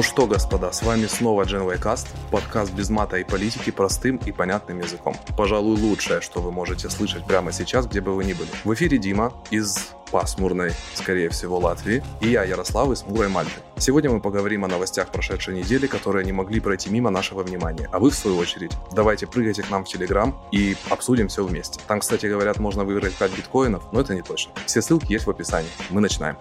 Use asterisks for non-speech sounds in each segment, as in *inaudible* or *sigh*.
Ну что, господа, с вами снова Genway Cast, подкаст без мата и политики простым и понятным языком. Пожалуй, лучшее, что вы можете слышать прямо сейчас, где бы вы ни были. В эфире Дима из пасмурной, скорее всего, Латвии, и я, Ярослав, из Мурой Мальты. Сегодня мы поговорим о новостях прошедшей недели, которые не могли пройти мимо нашего внимания. А вы, в свою очередь, давайте прыгайте к нам в Телеграм и обсудим все вместе. Там, кстати, говорят, можно выиграть 5 биткоинов, но это не точно. Все ссылки есть в описании. Мы начинаем.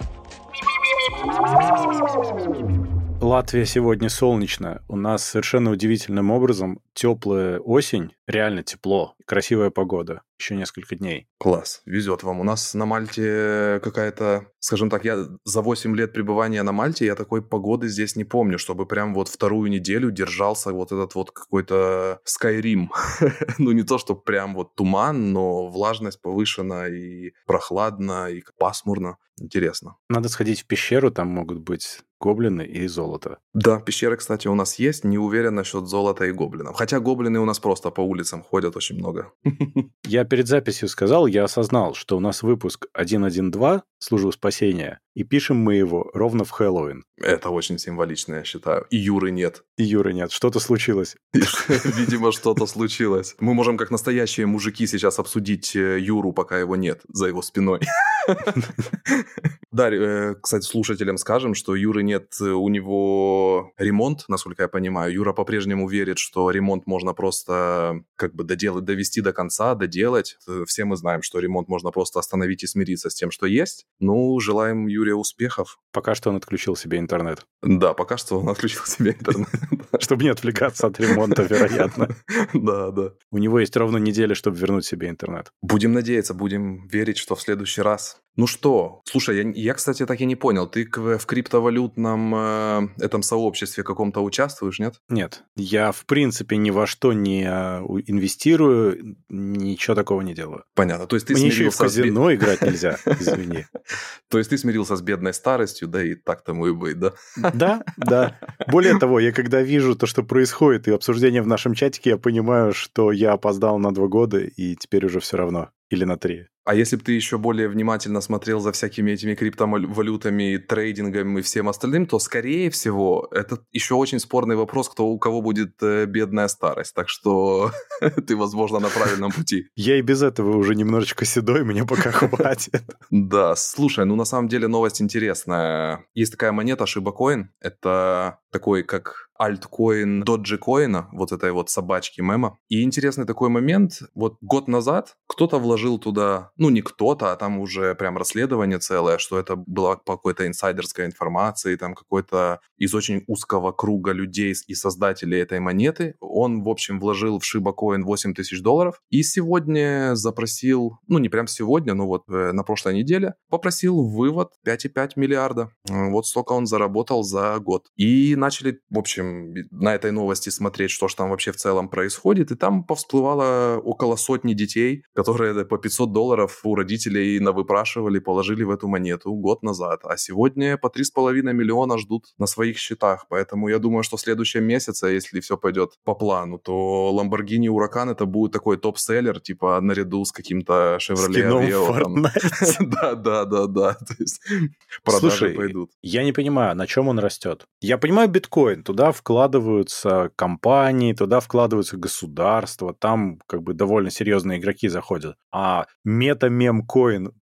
Латвия сегодня солнечная. У нас совершенно удивительным образом теплая осень, реально тепло, красивая погода. Еще несколько дней. Класс, везет вам. У нас на Мальте какая-то, скажем так, я за 8 лет пребывания на Мальте, я такой погоды здесь не помню, чтобы прям вот вторую неделю держался вот этот вот какой-то Skyrim. *laughs* ну, не то, что прям вот туман, но влажность повышена и прохладно, и пасмурно. Интересно. Надо сходить в пещеру, там могут быть гоблины и золото. Да, пещеры, кстати, у нас есть. Не уверен насчет золота и гоблинов. Хотя гоблины у нас просто по улицам ходят очень много. *laughs* Я перед записью сказал, я осознал, что у нас выпуск 1.1.2 «Службу спасения», и пишем мы его ровно в Хэллоуин. Это очень символично, я считаю. И Юры нет. И Юры нет. Что-то случилось. *laughs* Видимо, что-то случилось. Мы можем как настоящие мужики сейчас обсудить э, Юру, пока его нет, за его спиной. *laughs* Да, э, кстати, слушателям скажем, что Юры нет, э, у него ремонт, насколько я понимаю. Юра по-прежнему верит, что ремонт можно просто как бы доделать, довести до конца, доделать. Все мы знаем, что ремонт можно просто остановить и смириться с тем, что есть. Ну, желаем Юре успехов. Пока что он отключил себе интернет. Да, пока что он отключил себе интернет. *laughs* Чтобы не отвлекаться от ремонта, вероятно. *laughs* Да, да. У него есть ровно неделя, чтобы вернуть себе интернет. Будем надеяться, будем верить, что в следующий раз ну что, слушай, я, я, кстати, так и не понял, ты в криптовалютном э, этом сообществе каком-то участвуешь, нет? Нет, я в принципе ни во что не э, инвестирую, ничего такого не делаю. Понятно, то есть ты Мне еще и в казино с... играть нельзя, *laughs* извини. То есть ты смирился с бедной старостью, да и так тому и быть, да? Да, да. Более того, я когда вижу то, что происходит, и обсуждение в нашем чатике, я понимаю, что я опоздал на два года, и теперь уже все равно. Или на три. А если бы ты еще более внимательно смотрел за всякими этими криптовалютами, трейдингом и всем остальным, то, скорее всего, это еще очень спорный вопрос, кто у кого будет э, бедная старость. Так что *laughs* ты, возможно, на правильном пути. Я и без этого уже немножечко седой, мне пока *laughs* хватит. Да, слушай, ну на самом деле новость интересная. Есть такая монета Shiba Это такой, как альткоин Dogecoin, вот этой вот собачки мема. И интересный такой момент, вот год назад кто-то вложил туда, ну не кто-то, а там уже прям расследование целое, что это была по какой-то инсайдерской информации, там какой-то из очень узкого круга людей и создателей этой монеты. Он, в общем, вложил в Shiba Coin 8 тысяч долларов и сегодня запросил, ну не прям сегодня, но вот э, на прошлой неделе, попросил вывод 5,5 миллиарда. Вот столько он заработал за год. И начали, в общем, на этой новости смотреть, что же там вообще в целом происходит, и там повсплывало около сотни детей, которые по 500 долларов у родителей навыпрашивали, положили в эту монету год назад, а сегодня по 3,5 миллиона ждут на своих счетах, поэтому я думаю, что в следующем месяце, если все пойдет по плану, то Lamborghini Huracan это будет такой топ-селлер, типа наряду с каким-то Chevrolet Aveo. *laughs* Да, да, да, да, то есть продажи пойдут. я не понимаю, на чем он растет. Я понимаю биткоин, туда вкладываются компании, туда вкладываются государства, там как бы довольно серьезные игроки заходят. А мета-мем-коин —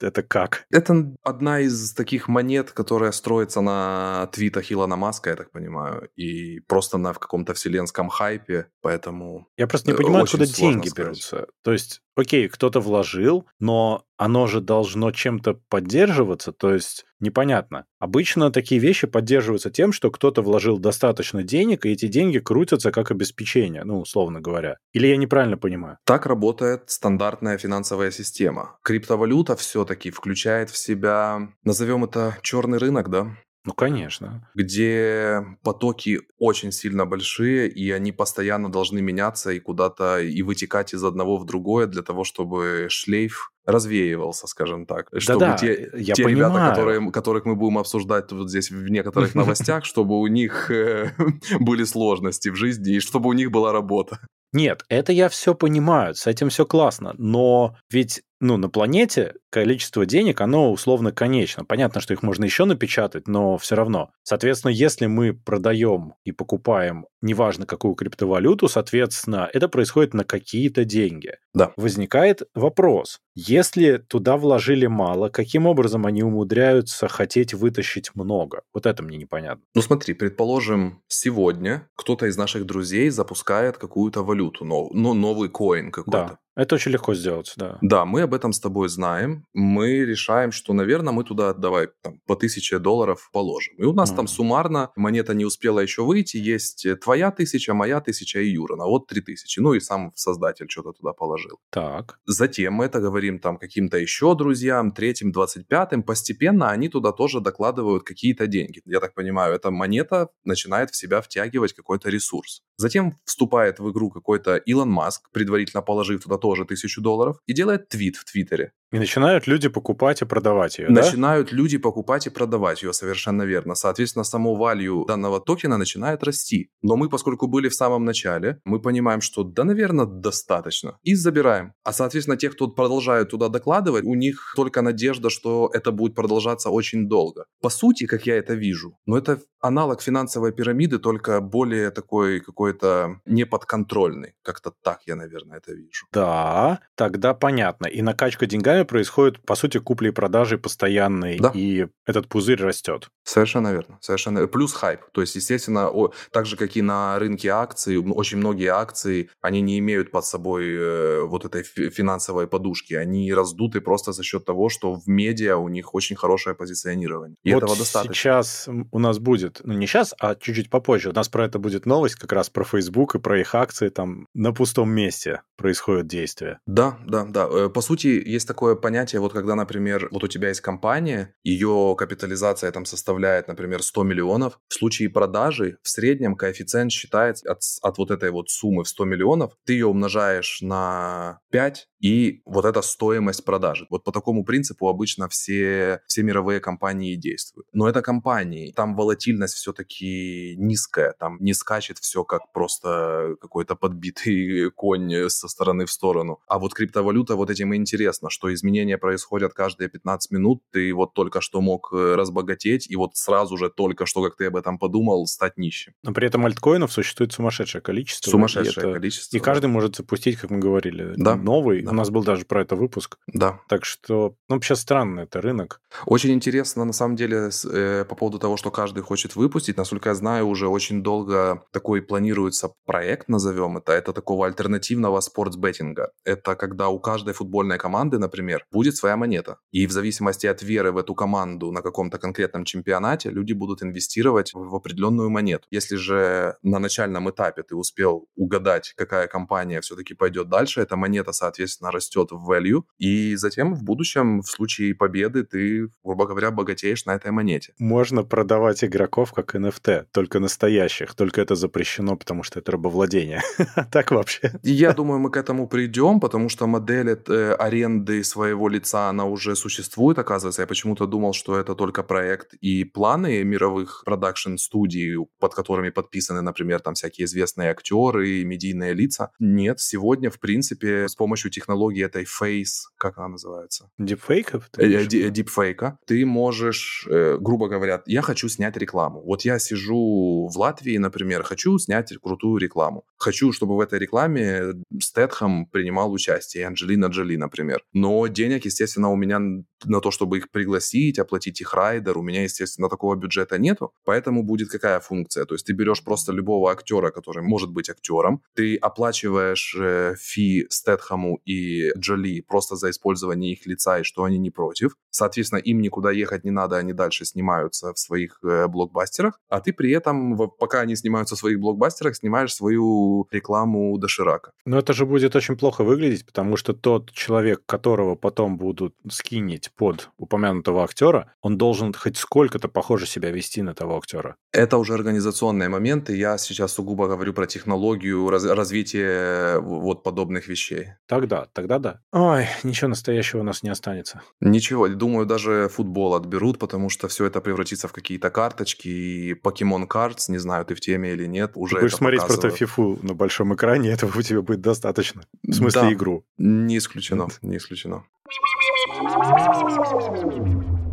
это как? Это одна из таких монет, которая строится на твитах Илона Маска, я так понимаю, и просто на в каком-то вселенском хайпе, поэтому... Я просто не понимаю, откуда деньги сказать. берутся. То есть окей, кто-то вложил, но оно же должно чем-то поддерживаться, то есть непонятно. Обычно такие вещи поддерживаются тем, что кто-то вложил достаточно денег, и эти деньги крутятся как обеспечение, ну, условно говоря. Или я неправильно понимаю? Так работает стандартная финансовая система. Криптовалюта все-таки включает в себя, назовем это черный рынок, да? Ну, конечно. Где потоки очень сильно большие, и они постоянно должны меняться и куда-то и вытекать из одного в другое для того, чтобы шлейф развеивался, скажем так. Чтобы Да-да, те, я те понимаю. ребята, которые, которых мы будем обсуждать вот здесь в некоторых *laughs* новостях, чтобы у них э, *laughs* были сложности в жизни и чтобы у них была работа. Нет, это я все понимаю, с этим все классно, но ведь ну, на планете количество денег, оно условно конечно. Понятно, что их можно еще напечатать, но все равно. Соответственно, если мы продаем и покупаем неважно какую криптовалюту, соответственно, это происходит на какие-то деньги. Да. Возникает вопрос, если туда вложили мало, каким образом они умудряются хотеть вытащить много? Вот это мне непонятно. Ну смотри, предположим, сегодня кто-то из наших друзей запускает какую-то валюту, ну, новый коин какой-то. Да. Это очень легко сделать, да. Да, мы об этом с тобой знаем. Мы решаем, что, наверное, мы туда давай там, по тысяче долларов положим. И у нас mm. там суммарно монета не успела еще выйти. Есть твоя тысяча, моя тысяча и Юрана. Вот три тысячи. Ну и сам создатель что-то туда положил. Так. Затем мы это говорим там каким-то еще друзьям, третьим, двадцать пятым. Постепенно они туда тоже докладывают какие-то деньги. Я так понимаю, эта монета начинает в себя втягивать какой-то ресурс. Затем вступает в игру какой-то Илон Маск, предварительно положив туда тоже тысячу долларов, и делает твит в Твиттере. И начинают люди покупать и продавать ее, Начинают да? люди покупать и продавать ее, совершенно верно. Соответственно, само value данного токена начинает расти. Но мы, поскольку были в самом начале, мы понимаем, что да, наверное, достаточно. И забираем. А, соответственно, те, кто продолжают туда докладывать, у них только надежда, что это будет продолжаться очень долго. По сути, как я это вижу, но это аналог финансовой пирамиды, только более такой какой-то неподконтрольный. Как-то так я, наверное, это вижу. Да, тогда понятно. И накачка деньгами происходит, по сути, купли и продажи постоянной, да. и этот пузырь растет. Совершенно верно. Совершенно Плюс хайп. То есть, естественно, о, так же, как и на рынке акций, очень многие акции, они не имеют под собой э, вот этой финансовой подушки. Они раздуты просто за счет того, что в медиа у них очень хорошее позиционирование. И вот этого достаточно. сейчас у нас будет, ну не сейчас, а чуть-чуть попозже, у нас про это будет новость как раз про Facebook и про их акции там на пустом месте происходит действие. Да, да, да. Э, по сути, есть такое понятие, вот когда, например, вот у тебя есть компания, ее капитализация там составляет, например, 100 миллионов, в случае продажи в среднем коэффициент считается от, от вот этой вот суммы в 100 миллионов, ты ее умножаешь на 5, и вот эта стоимость продажи. Вот по такому принципу обычно все, все мировые компании действуют. Но это компании, там волатильность все-таки низкая, там не скачет все как просто какой-то подбитый *laughs* конь со стороны в сторону. А вот криптовалюта вот этим и интересно, что изменения происходят каждые 15 минут, ты вот только что мог э, разбогатеть, и вот сразу же только что, как ты об этом подумал, стать нищим. Но при этом альткоинов существует сумасшедшее количество. Сумасшедшее и это... количество. И каждый может запустить, как мы говорили, да. новый. Да. У нас был даже про это выпуск. Да. Так что, ну, вообще странно это рынок. Очень интересно, на самом деле, э, по поводу того, что каждый хочет выпустить. Насколько я знаю, уже очень долго такой планируется проект, назовем это. Это такого альтернативного спортсбеттинга. Это когда у каждой футбольной команды, например, будет своя монета. И в зависимости от веры в эту команду на каком-то конкретном чемпионате, люди будут инвестировать в определенную монету. Если же на начальном этапе ты успел угадать, какая компания все-таки пойдет дальше, эта монета, соответственно, растет в value, и затем в будущем, в случае победы, ты, грубо говоря, богатеешь на этой монете. Можно продавать игроков как NFT, только настоящих, только это запрещено, потому что это рабовладение. *laughs* так вообще. Я думаю, мы к этому придем, потому что модель э, аренды своего лица, она уже существует, оказывается. Я почему-то думал, что это только проект и планы мировых продакшн-студий, под которыми подписаны, например, там всякие известные актеры, медийные лица. Нет, сегодня, в принципе, с помощью технологии этой Face, как она называется? Дипфейков? Дипфейка. Э, ты можешь, э, грубо говоря, я хочу снять рекламу. Вот я сижу в Латвии, например, хочу снять крутую рекламу. Хочу, чтобы в этой рекламе Стэтхэм принимал участие, Анджелина Джоли, например. Но денег, естественно, у меня на то, чтобы их пригласить, оплатить их райдер, у меня, естественно, такого бюджета нету. Поэтому будет какая функция? То есть ты берешь просто любого актера, который может быть актером, ты оплачиваешь э, фи Стэтхэму и Джоли просто за использование их лица и что они не против. Соответственно, им никуда ехать не надо, они дальше снимаются в своих э, блокбастерах, а ты при этом, пока они снимаются в своих блокбастерах, снимаешь свою рекламу доширака. Но это же будет очень плохо выглядеть, потому что тот человек, которого потом будут скинить под упомянутого актера, он должен хоть сколько-то похоже себя вести на того актера. Это уже организационные моменты. Я сейчас сугубо говорю про технологию раз, развития вот подобных вещей. Тогда, тогда да. Ой, ничего настоящего у нас не останется. Ничего, думаю, даже футбол отберут, потому что все это превратится в какие-то карточки и Pokemon Cards, не знаю, ты в теме или нет, уже Ты будешь смотреть просто фифу на большом экране, *laughs* этого у тебя будет достаточно. В смысле Да. игру. Не исключено, не исключено.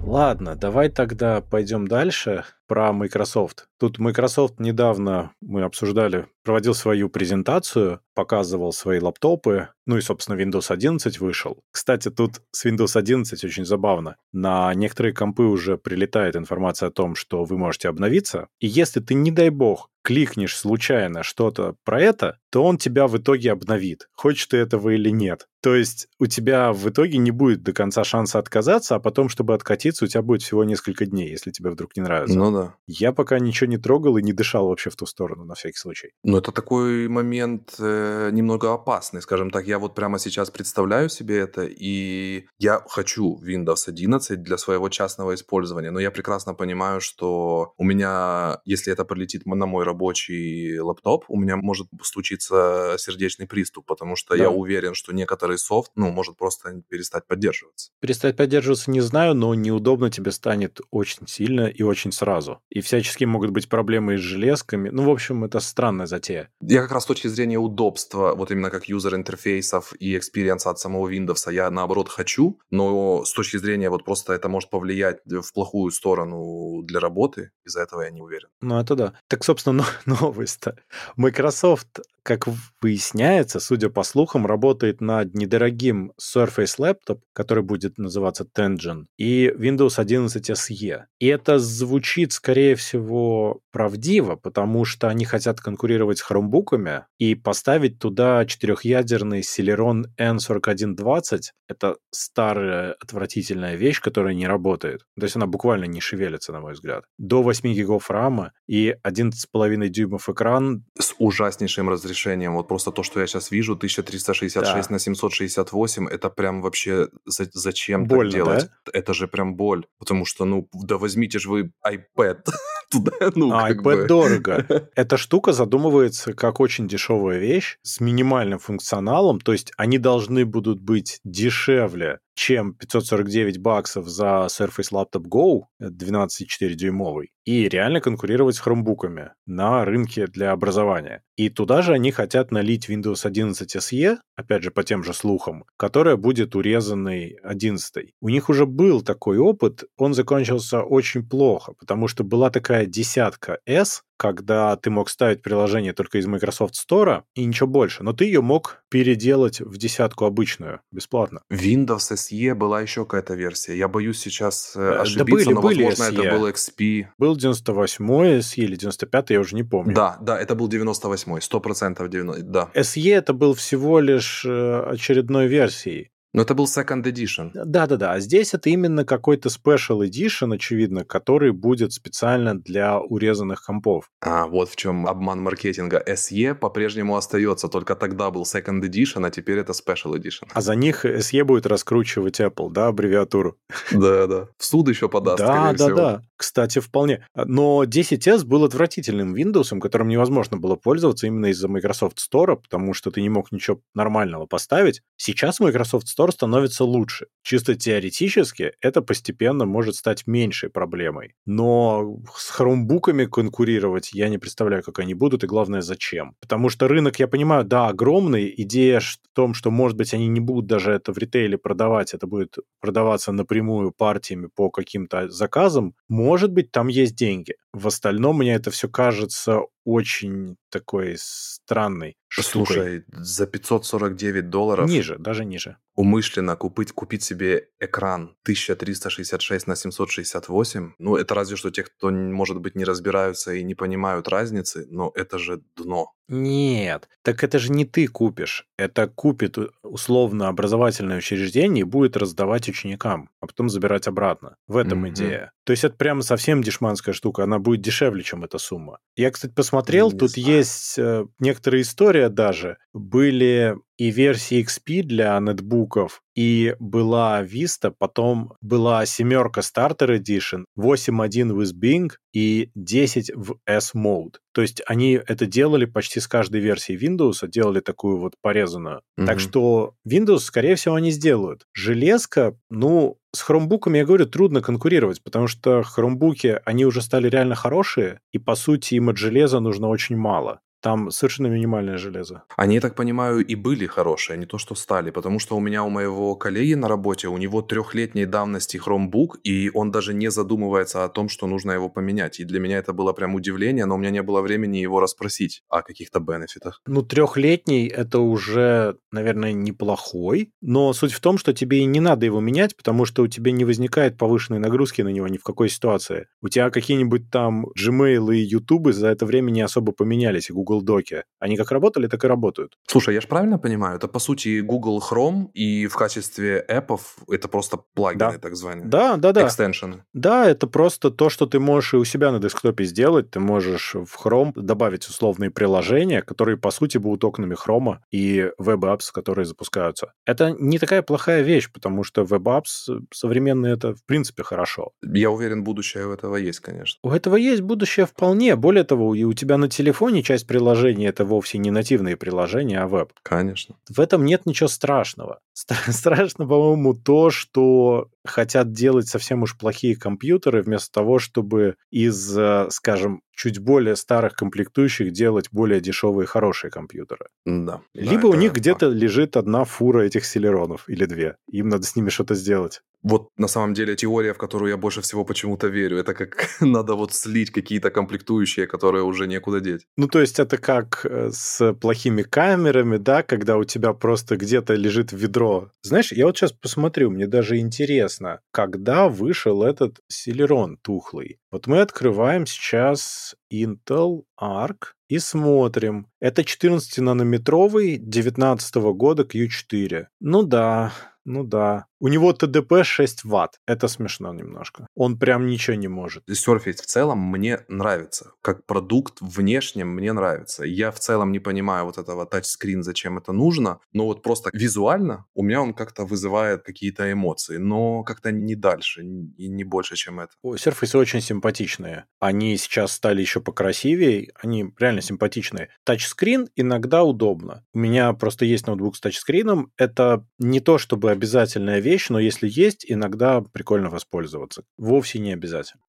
Ладно, давай тогда пойдем дальше про Microsoft. Тут Microsoft недавно мы обсуждали, проводил свою презентацию, показывал свои лаптопы, ну и, собственно, Windows 11 вышел. Кстати, тут с Windows 11 очень забавно. На некоторые компы уже прилетает информация о том, что вы можете обновиться, и если ты, не дай бог, кликнешь случайно что-то про это, то он тебя в итоге обновит, хочешь ты этого или нет. То есть у тебя в итоге не будет до конца шанса отказаться, а потом, чтобы откатиться, у тебя будет всего несколько дней, если тебе вдруг не нравится. Ну да. Я пока ничего не трогал и не дышал вообще в ту сторону, на всякий случай. Но это такой момент э, немного опасный, скажем так. Я вот прямо сейчас представляю себе это, и я хочу Windows 11 для своего частного использования, но я прекрасно понимаю, что у меня, если это прилетит на мой рабочий лаптоп, у меня может случиться сердечный приступ, потому что Да. я уверен, что некоторый софт, ну, может просто перестать поддерживаться. Перестать поддерживаться не знаю, но неудобно тебе станет очень сильно и очень сразу. И всячески могут быть проблемы с железками. Ну, в общем, это странная затея. Я как раз с точки зрения удобства, вот именно как user интерфейсов и experience а от самого Windows, я наоборот хочу, но с точки зрения вот просто это может повлиять в плохую сторону для работы, из-за этого я не уверен. Ну, это да. Так, собственно, но- *laughs* новость-то. Microsoft, как выясняется, судя по слухам, работает над недорогим Surface Laptop, который будет называться Tengen, и Windows 11 SE. И это звучит, скорее всего, правдиво, потому что они хотят конкурировать с хромбуками и поставить туда четырехъядерный Celeron N4120. Это старая отвратительная вещь, которая не работает. То есть она буквально не шевелится, на мой взгляд. До 8 гигов рама и 11,5 дюймов экран. С ужаснейшим разрешением, вот просто то, что я сейчас вижу, 1366 Да. на 768, это прям вообще за- зачем Больно, так делать? Это же прям боль, потому что, ну, да возьмите же вы iPad *laughs* туда, ну, А iPad бы. дорого. *laughs* Эта штука задумывается как очень дешевая вещь с минимальным функционалом, то есть они должны будут быть дешевле, чем 549 баксов за Surface Laptop Go э, 12,4 дюймовый и реально конкурировать с хромбуками на рынке для образования. И туда же они хотят налить Windows 11 SE, опять же по тем же слухам, которая будет урезанной 11. У них уже был такой опыт, он закончился очень плохо, потому что была такая десятка S, когда ты мог ставить приложение только из Microsoft Store и ничего больше, но ты ее мог переделать в десятку обычную, бесплатно. Windows SE была еще какая-то версия. Я боюсь сейчас э, Э, да ошибиться, были- но, были возможно, SE. это был XP. Был 98 SE или 95 я уже не помню. Да, да, это был 98-й, 100% 90 да. SE это был всего лишь э, очередной версией. Но это был Second Edition. Да-да-да, а здесь это именно какой-то Special Edition, очевидно, который будет специально для урезанных компов. А, вот в чем обман маркетинга. SE по-прежнему остается, только тогда был Second Edition, а теперь это Special Edition. А за них SE будет раскручивать Apple, да, аббревиатуру? Да, да. В суд еще подаст, Да, скорее да, всего. да. Кстати, вполне. Но 10S был отвратительным Windows, которым невозможно было пользоваться именно из-за Microsoft Store, потому что ты не мог ничего нормального поставить. Сейчас Microsoft Store становится лучше. Чисто теоретически это постепенно может стать меньшей проблемой. Но с хромбуками конкурировать я не представляю, как они будут, и главное, зачем. Потому что рынок, я понимаю, да, огромный. Идея в том, что, может быть, они не будут даже это в ритейле продавать, это будет продаваться напрямую партиями по каким-то заказам. Может быть, там есть деньги. В остальном мне это все кажется очень такой странной штукой. Слушай, за 549 долларов Ниже, даже ниже. умышленно купить, купить себе экран 1366 на 768, ну, это разве что те, кто, может быть, не разбираются и не понимают разницы, но это же дно. Нет, так это же не ты купишь. Это купит условно образовательное учреждение и будет раздавать ученикам, а потом забирать обратно. В этом Мгм. идея. То есть это прямо совсем дешманская штука. Она будет дешевле, чем эта сумма. Я, кстати, посмотрел, Не тут знаю. есть э, некоторая история даже. Были и версии XP для нетбуков, и была Vista, потом была семерка Starter Edition, 8.1 with Bing и 10 в S-Mode. То есть они это делали почти с каждой версией Windows, делали такую вот порезанную. Так Мгм. что Windows, скорее всего, они сделают. Железка, ну, с хромбуками, я говорю, трудно конкурировать, потому что хромбуки, они уже стали реально хорошие, и, по сути, им от железа нужно очень мало. Там совершенно минимальное железо. Они, я так понимаю, и были хорошие, а не то, что стали. Потому что у меня, у моего коллеги на работе, у него трехлетней давности Chromebook, и он даже не задумывается о том, что нужно его поменять. И для меня это было прям удивление, но у меня не было времени его расспросить о каких-то бенефитах. Ну, трехлетний это уже, наверное, неплохой, но суть в том, что тебе и не надо его менять, потому что у тебя не возникает повышенной нагрузки на него ни в какой ситуации. У тебя какие-нибудь там Gmail и YouTube за это время не особо поменялись, и Google Доки. Они как работали, так и работают. Слушай, я же правильно понимаю, это по сути Google Chrome, и в качестве app ов это просто плагины, да. так званые. Да, да, да. Extension ы. Да, это просто то, что ты можешь и у себя на десктопе сделать. Ты можешь в Chrome добавить условные приложения, которые, по сути, будут окнами Chrome и web apps, которые запускаются. Это не такая плохая вещь, потому что web apps современные это, в принципе, хорошо. Я уверен, будущее у этого есть, конечно. У этого есть будущее вполне. Более того, и у тебя на телефоне часть приложений это вовсе не нативные приложения, а веб. Конечно. В этом нет ничего страшного. *laughs* Страшно, по-моему, то, что хотят делать совсем уж плохие компьютеры, вместо того, чтобы из, э, скажем, чуть более старых комплектующих делать более дешевые хорошие компьютеры. Да. Либо да, у них где-то лежит одна фура этих селеронов или две. Им надо с ними что-то сделать. Вот на самом деле теория, в которую я больше всего почему-то верю, это как *laughs* надо вот слить какие-то комплектующие, которые уже некуда деть. Ну, то есть это как э, с плохими камерами, да, когда у тебя просто где-то лежит ведро. Знаешь, я вот сейчас посмотрю, мне даже интересно, когда вышел этот Celeron тухлый. Вот мы открываем сейчас Intel Arc и смотрим. Это 14-нанометровый 19 года Q4. Ну да, ну да. У него ТДП 6 ватт. Это смешно немножко. Он прям ничего не может. Surface в целом мне нравится. Как продукт внешне мне нравится. Я в целом не понимаю вот этого тачскрин, зачем это нужно. Но вот просто визуально у меня он как-то вызывает какие-то эмоции. Но как-то не дальше и не больше, чем это. О, Surface очень симпатичные. Они сейчас стали еще покрасивее. Они реально симпатичные. Тачскрин иногда удобно. У меня просто есть ноутбук с тачскрином. Это не то, чтобы обязательная вещь, но если есть, иногда прикольно воспользоваться. Вовсе не обязательно.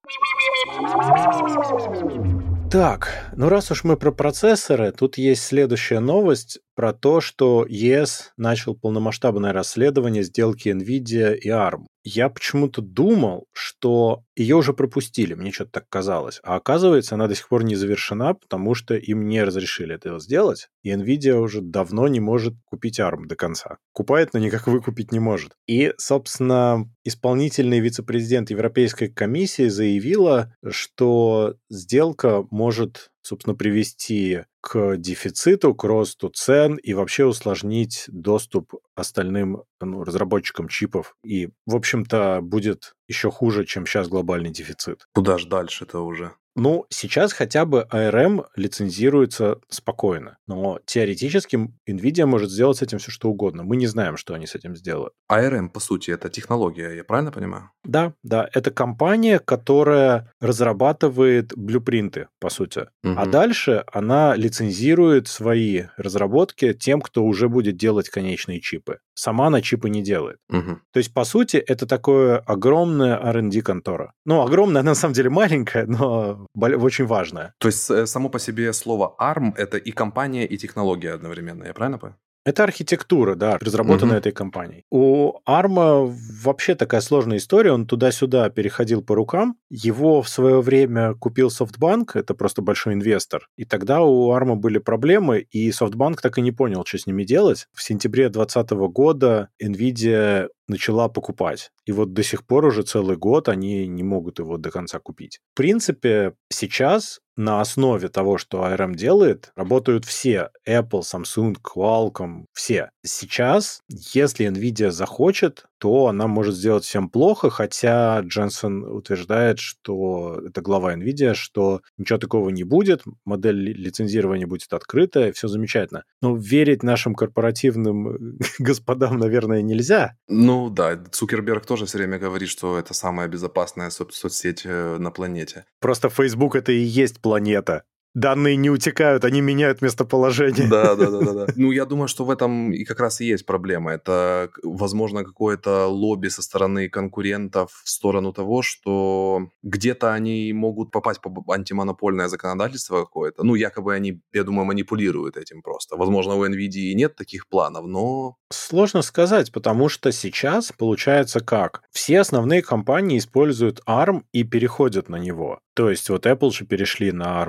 Так, ну раз уж мы про процессоры, тут есть следующая новость про то, что ЕС начал полномасштабное расследование сделки NVIDIA и ARM. Я почему-то думал, что ее уже пропустили, мне что-то так казалось. А оказывается, она до сих пор не завершена, потому что им не разрешили этого сделать. И NVIDIA уже давно не может купить ARM до конца. Купает, но никак выкупить не может. И, собственно, исполнительный вице-президент Европейской комиссии заявила, что сделка может собственно, привести к дефициту, к росту цен и вообще усложнить доступ остальным ну, разработчикам чипов. И, в общем-то, будет еще хуже, чем сейчас глобальный дефицит. Куда ж дальше-то уже? Ну, сейчас хотя бы ARM лицензируется спокойно, но теоретически NVIDIA может сделать с этим все что угодно. Мы не знаем, что они с этим сделают. ARM, по сути, это технология, я правильно понимаю? Да, да. Это компания, которая разрабатывает блюпринты, по сути. Угу. А дальше она лицензирует свои разработки тем, кто уже будет делать конечные чипы. Сама она чипы не делает. Угу. То есть, по сути, это такое огромное R&D-контора. Ну, огромная, *laughs* на самом деле маленькая, но очень важное. То есть э, само по себе слово ARM — это и компания, и технология одновременно, я правильно понимаю? Это архитектура, да, разработанная угу. этой компанией. У Арма вообще такая сложная история. Он туда-сюда переходил по рукам. Его в свое время купил SoftBank, это просто большой инвестор. И тогда у Арма были проблемы, и SoftBank так и не понял, что с ними делать. В сентябре 2020 года NVIDIA начала покупать. И вот до сих пор уже целый год они не могут его до конца купить. В принципе, сейчас на основе того, что ARM делает, работают все. Apple, Samsung, Qualcomm, все. Сейчас, если NVIDIA захочет, то она может сделать всем плохо, хотя Дженсен утверждает, что это глава NVIDIA, что ничего такого не будет, модель лицензирования будет открытая, все замечательно. Но верить нашим корпоративным *laughs* господам, наверное, нельзя. Ну да, Цукерберг тоже все время говорит, что это самая безопасная со- соцсеть э, на планете. Просто Facebook это и есть планета. Данные не утекают, они меняют местоположение. Да, да, да, да, да. Ну, я думаю, что в этом и как раз и есть проблема. Это, возможно, какое-то лобби со стороны конкурентов в сторону того, что где-то они могут попасть по антимонопольное законодательство какое-то. Ну, якобы они, я думаю, манипулируют этим просто. Возможно, у NVIDIA нет таких планов, но... Сложно сказать, потому что сейчас получается как? Все основные компании используют ARM и переходят на него. То есть вот Apple же перешли на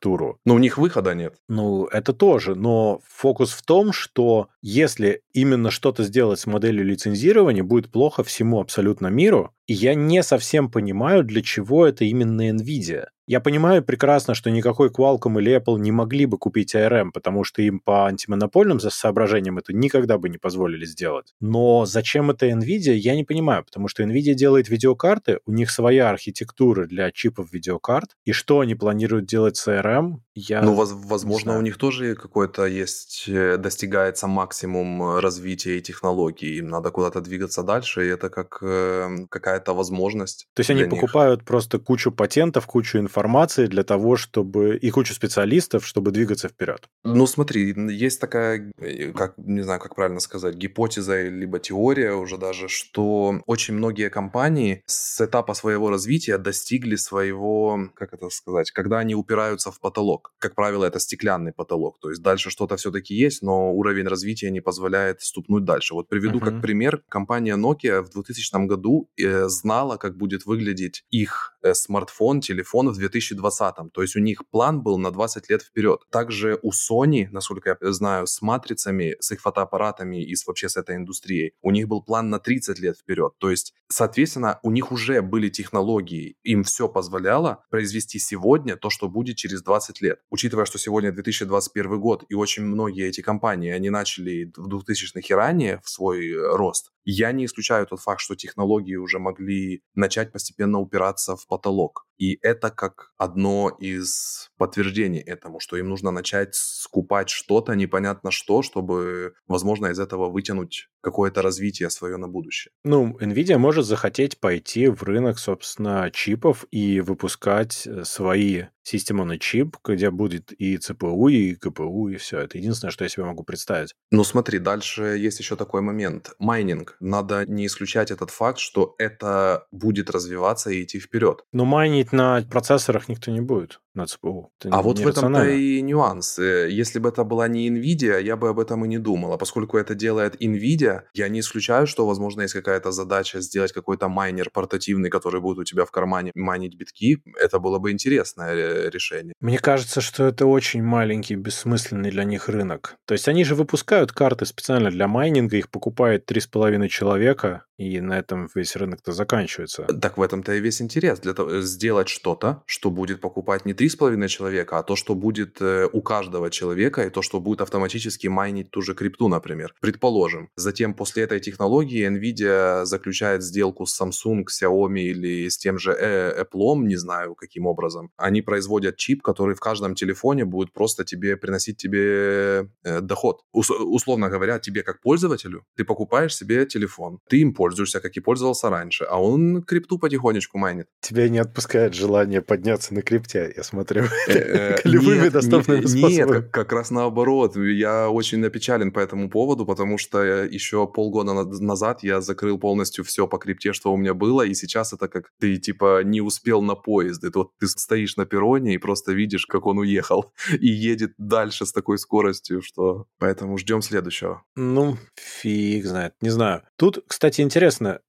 ARM-архитектуру. Но у них выхода нет. Ну, это тоже, но фокус в том, что если именно что-то сделать с моделью лицензирования, будет плохо всему абсолютно миру, и я не совсем понимаю, для чего это именно NVIDIA. Я понимаю прекрасно, что никакой Qualcomm или Apple не могли бы купить ARM, потому что им по антимонопольным соображениям это никогда бы не позволили сделать. Но зачем это NVIDIA, я не понимаю, потому что NVIDIA делает видеокарты, у них своя архитектура для чипов видеокарт, и что они планируют делать с ARM, я Ну, воз- возможно, у них тоже какой-то есть, э, достигается максимум развития и технологий, им надо куда-то двигаться дальше, и это как э, какая-то возможность То есть они них. покупают просто кучу патентов, кучу информации для того, чтобы... и кучу специалистов, чтобы двигаться вперед. Ну, смотри, есть такая, э, как, не знаю, как правильно сказать, гипотеза, либо теория уже даже, что очень многие компании с этапа своего развития достигли своего, как это сказать, когда они упираются в потолок. Как правило, это стеклянный потолок, то есть дальше что-то все-таки есть, но уровень развития не позволяет ступнуть дальше. Вот приведу Мгм. как пример. Компания Nokia в 2000 году э, знала, как будет выглядеть их э, смартфон, телефон в 2020. То есть у них план был на 20 лет вперед. Также у Sony, насколько я знаю, с матрицами, с их фотоаппаратами и с, вообще с этой индустрией, у них был план на 30 лет вперед. То есть, соответственно, у них уже были технологии, им все позволяло произвести сегодня то, что будет через 20 лет. Учитывая, что сегодня 2021 год, и очень многие эти компании, они начали в 2000-х и ранее в свой э, рост, я не исключаю тот факт, что технологии уже могли начать постепенно упираться в потолок. И это как одно из подтверждений этому, что им нужно начать скупать что-то, непонятно что, чтобы, возможно, из этого вытянуть какое-то развитие свое на будущее. Ну, NVIDIA может захотеть пойти в рынок, собственно, чипов и выпускать э, свои системы на чип, где будет и ЦПУ, и КПУ, и все. Это единственное, что я себе могу представить. Ну смотри, дальше есть еще такой момент. Майнинг. Надо не исключать этот факт, что это будет развиваться и идти вперед. Но майнить на процессорах никто не будет, на ЦПУ. Это А вот в этом-то и нюанс. Э, Если бы это была не Nvidia, я бы об этом и не думал. А поскольку это делает Nvidia, я не исключаю, что, возможно, есть какая-то задача сделать какой-то майнер портативный, который будет у тебя в кармане майнить битки. Это было бы интересное э, решение. Мне кажется, что это очень маленький, бессмысленный для них рынок. То есть они же выпускают карты специально для майнинга, их покупает 3,5 человека, и на этом весь рынок-то заканчивается. Так в этом-то и весь интерес. Для того, сделать что-то, что будет покупать не 3,5 человека, а то, что будет э, у каждого человека, и то, что будет автоматически майнить ту же крипту, например. Предположим. Затем после этой технологии NVIDIA заключает сделку с Samsung, Xiaomi или с тем же э, Apple, не знаю каким образом. Они производят чип, который в каждом телефоне будет просто тебе приносить тебе э, доход. Ус- условно говоря, тебе как пользователю, ты покупаешь себе телефон, ты им пользуешься, как и пользовался раньше, а он крипту потихонечку майнит. Тебя не отпускает желание подняться на крипте, я смотрю. *laughs* Э, Любыми нет, доступными не- Нет, способами. как, раз наоборот. Я очень напечален по этому поводу, потому что еще полгода на- назад я закрыл полностью все по крипте, что у меня было, и сейчас это как ты типа не успел на поезд. Это вот ты стоишь на перроне и просто видишь, как он уехал *laughs* и едет дальше с такой скоростью, что... Поэтому ждем следующего. Ну, фиг знает, не знаю. Тут, кстати, интересно,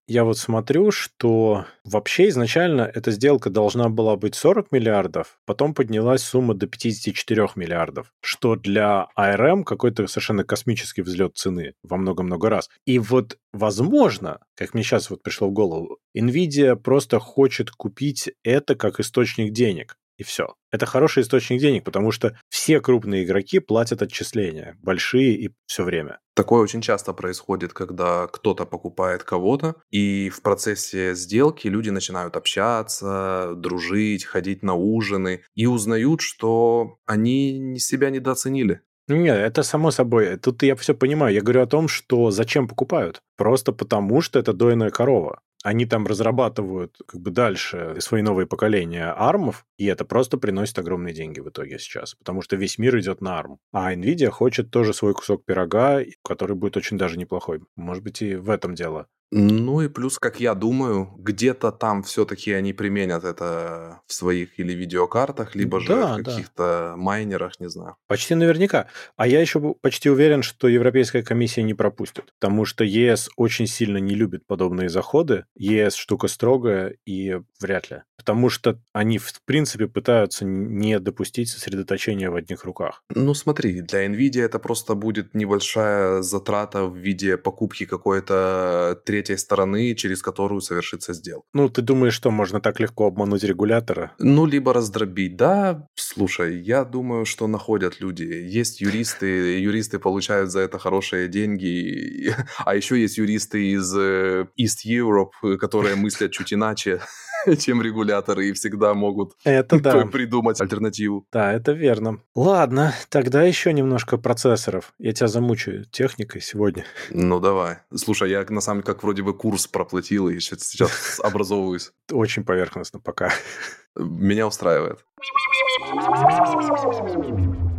я вот смотрю, что вообще изначально эта сделка должна была быть 40 миллиардов, потом поднялась сумма до 54 миллиардов, что для ARM какой-то совершенно космический взлет цены во много-много раз. И вот, возможно, как мне сейчас вот пришло в голову, Nvidia просто хочет купить это как источник денег. И все. Это хороший источник денег, потому что все крупные игроки платят отчисления, большие и все время. Такое очень часто происходит, когда кто-то покупает кого-то, и в процессе сделки люди начинают общаться, дружить, ходить на ужины, и узнают, что они себя недооценили. Нет, это само собой. Тут я все понимаю. Я говорю о том, что зачем покупают. Просто потому, что это дойная корова. Они там разрабатывают как бы дальше свои новые поколения армов, и это просто приносит огромные деньги в итоге сейчас, потому что весь мир идет на арм. А Nvidia хочет тоже свой кусок пирога, который будет очень даже неплохой. Может быть, и в этом дело. Ну и плюс, как я думаю, где-то там все-таки они применят это в своих или видеокартах, либо же да, в каких-то да. майнерах, не знаю. Почти наверняка. А я еще почти уверен, что Европейская комиссия не пропустит, потому что ЕС очень сильно не любит подобные заходы. ЕС штука строгая и вряд ли. Потому что они, в принципе, пытаются не допустить сосредоточения в одних руках. Ну смотри, для NVIDIA это просто будет небольшая затрата в виде покупки какой-то третьей стороны, через которую совершится сделка. Ну, ты думаешь, что можно так легко обмануть регулятора? Ну, либо раздробить. Да, слушай, я думаю, что находят люди. Есть юристы, юристы получают за это хорошие деньги. *laughs* А еще есть юристы из э, East Europe, которые *laughs* мыслят чуть иначе. *laughs* чем регуляторы и всегда могут это *laughs* да. придумать альтернативу. Да, это верно. Ладно, тогда еще немножко процессоров. Я тебя замучаю техникой сегодня. *laughs* Ну, давай. Слушай, я на самом деле как вроде бы курс проплатил и сейчас образовываюсь. Очень поверхностно пока. Меня устраивает.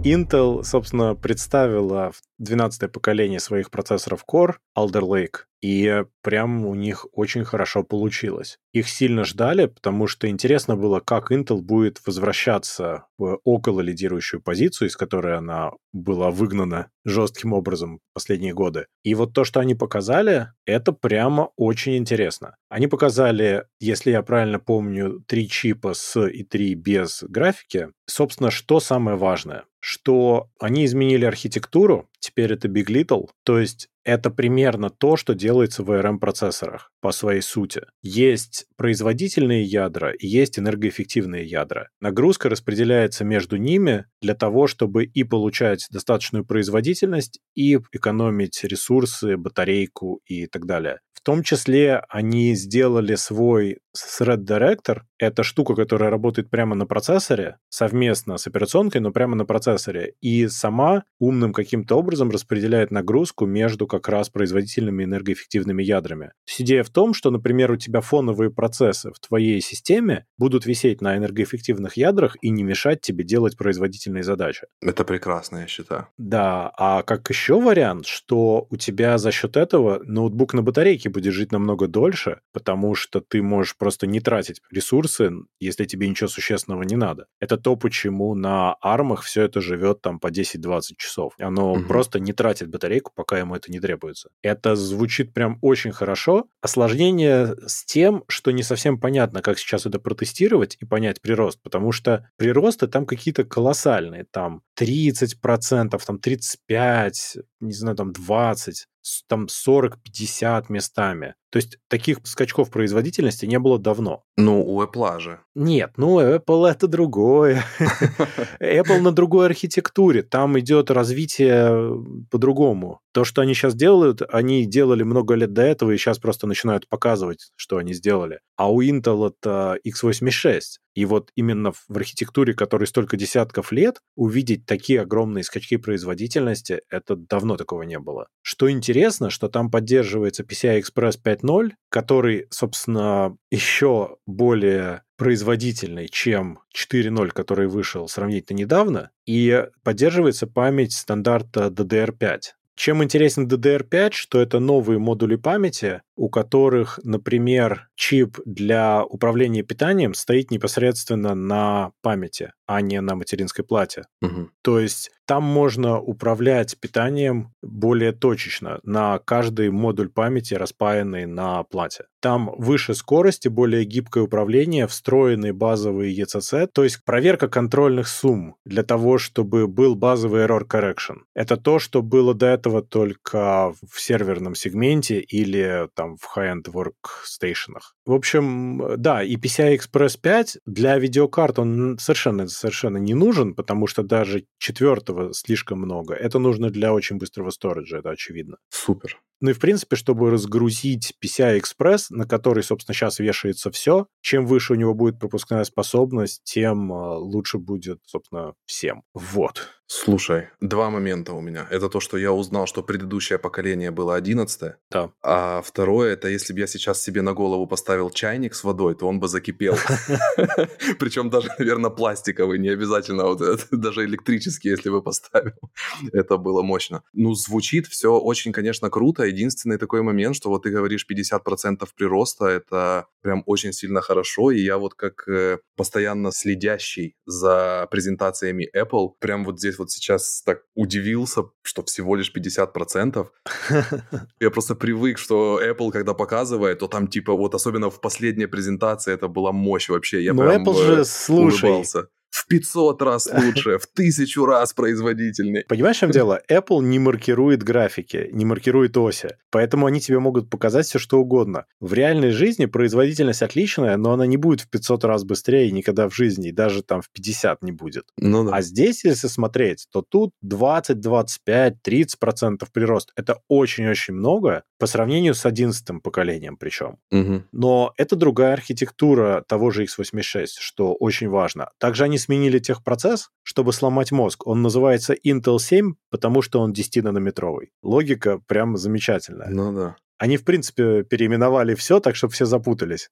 Intel, собственно, представила 12-е поколение своих процессоров Core Alder Lake, и прям у них очень хорошо получилось. Их сильно ждали, потому что интересно было, как Intel будет возвращаться в около лидирующую позицию, из которой она была выгнана жестким образом последние годы. И вот то, что они показали, это прямо очень интересно. Они показали, если я правильно помню, три чипа с и три без графики. Собственно, что самое важное? Что они изменили архитектуру, теперь это Big Little, то есть это примерно то, что делается в ARM-процессорах по своей сути. Есть производительные ядра и есть энергоэффективные ядра. Нагрузка распределяется между ними для того, чтобы и получать достаточную производительность, и экономить ресурсы, батарейку и так далее. В том числе они сделали свой Thread Director. Это штука, которая работает прямо на процессоре, совместно с операционкой, но прямо на процессоре. И сама умным каким-то образом распределяет нагрузку между как раз производительными энергоэффективными ядрами. То идея в том, что, например, у тебя фоновые процессы в твоей системе будут висеть на энергоэффективных ядрах и не мешать тебе делать производительные задачи. Это прекрасно, я считаю. Да, а как еще вариант, что у тебя за счет этого ноутбук на батарейке будет жить намного дольше, потому что ты можешь просто не тратить ресурсы, если тебе ничего существенного не надо. Это то, почему на армах все это живет там по 10-20 часов. Оно угу. просто не тратит батарейку, пока ему это не требуется. Это звучит прям очень хорошо. Осложнение с тем, что не совсем понятно, как сейчас это протестировать и понять прирост, потому что приросты там какие-то колоссальные. Там 30%, там 35%, не знаю, там 20% там 40-50 местами. То есть таких скачков производительности не было давно. Ну, у Apple же. Нет, ну, Apple это другое. *laughs* Apple на другой архитектуре. Там идет развитие по-другому. То, что они сейчас делают, они делали много лет до этого и сейчас просто начинают показывать, что они сделали. А у Intel это x86. И вот именно в архитектуре, которой столько десятков лет, увидеть такие огромные скачки производительности, это давно такого не было. Что интересно, что там поддерживается PCI Express 5.0, который, собственно, еще более производительный, чем 4.0, который вышел сравнительно недавно, и поддерживается память стандарта DDR5. Чем интересен DDR5, что это новые модули памяти, у которых, например, чип для управления питанием стоит непосредственно на памяти, а не на материнской плате. Угу. То есть там можно управлять питанием более точечно на каждый модуль памяти, распаянный на плате. Там выше скорости, более гибкое управление, встроенный базовый ECC, то есть проверка контрольных сумм для того, чтобы был базовый error correction. Это то, что было до этого только в серверном сегменте или там в high-end workstationах. В общем, да, и PCI Express 5 для видеокарт он совершенно, совершенно не нужен, потому что даже четвертого слишком много. Это нужно для очень быстрого сториджа, это очевидно. Супер. Ну и, в принципе, чтобы разгрузить PCI Express, на который, собственно, сейчас вешается все, чем выше у него будет пропускная способность, тем а, лучше будет, собственно, всем. Вот. Слушай, два момента у меня. Это то, что я узнал, что предыдущее поколение было 11 Да. А второе, это если бы я сейчас себе на голову поставил чайник с водой, то он бы закипел. *laughs* Причем даже, наверное, пластиковый, не обязательно вот даже электрический, если бы поставил. Это было мощно. Ну, звучит все очень, конечно, круто. Единственный такой момент, что вот ты говоришь 50% прироста, это прям очень сильно хорошо. И я вот как э, постоянно следящий за презентациями Apple, прям вот здесь вот сейчас так удивился, что всего лишь 50%. *laughs* Я просто привык, что Apple, когда показывает, то там типа вот особенно в последней презентации это была мощь вообще. Я Но прям Apple же, слушай, улыбался в 500 раз лучше, в тысячу раз производительнее. Понимаешь, в чем дело? Apple не маркирует графики, не маркирует оси, поэтому они тебе могут показать все, что угодно. В реальной жизни производительность отличная, но она не будет в 500 раз быстрее никогда в жизни, и даже там в 50 не будет. Ну, да. А здесь, если смотреть, то тут 20, 25, 30 процентов прирост. Это очень-очень много по сравнению с 11 поколением причем. Угу. Но это другая архитектура того же x86, что очень важно. Также они сменили техпроцесс, чтобы сломать мозг. Он называется Intel 7, потому что он 10-нанометровый. Логика прям замечательная. Ну да. Они, в принципе, переименовали все так, чтобы все запутались.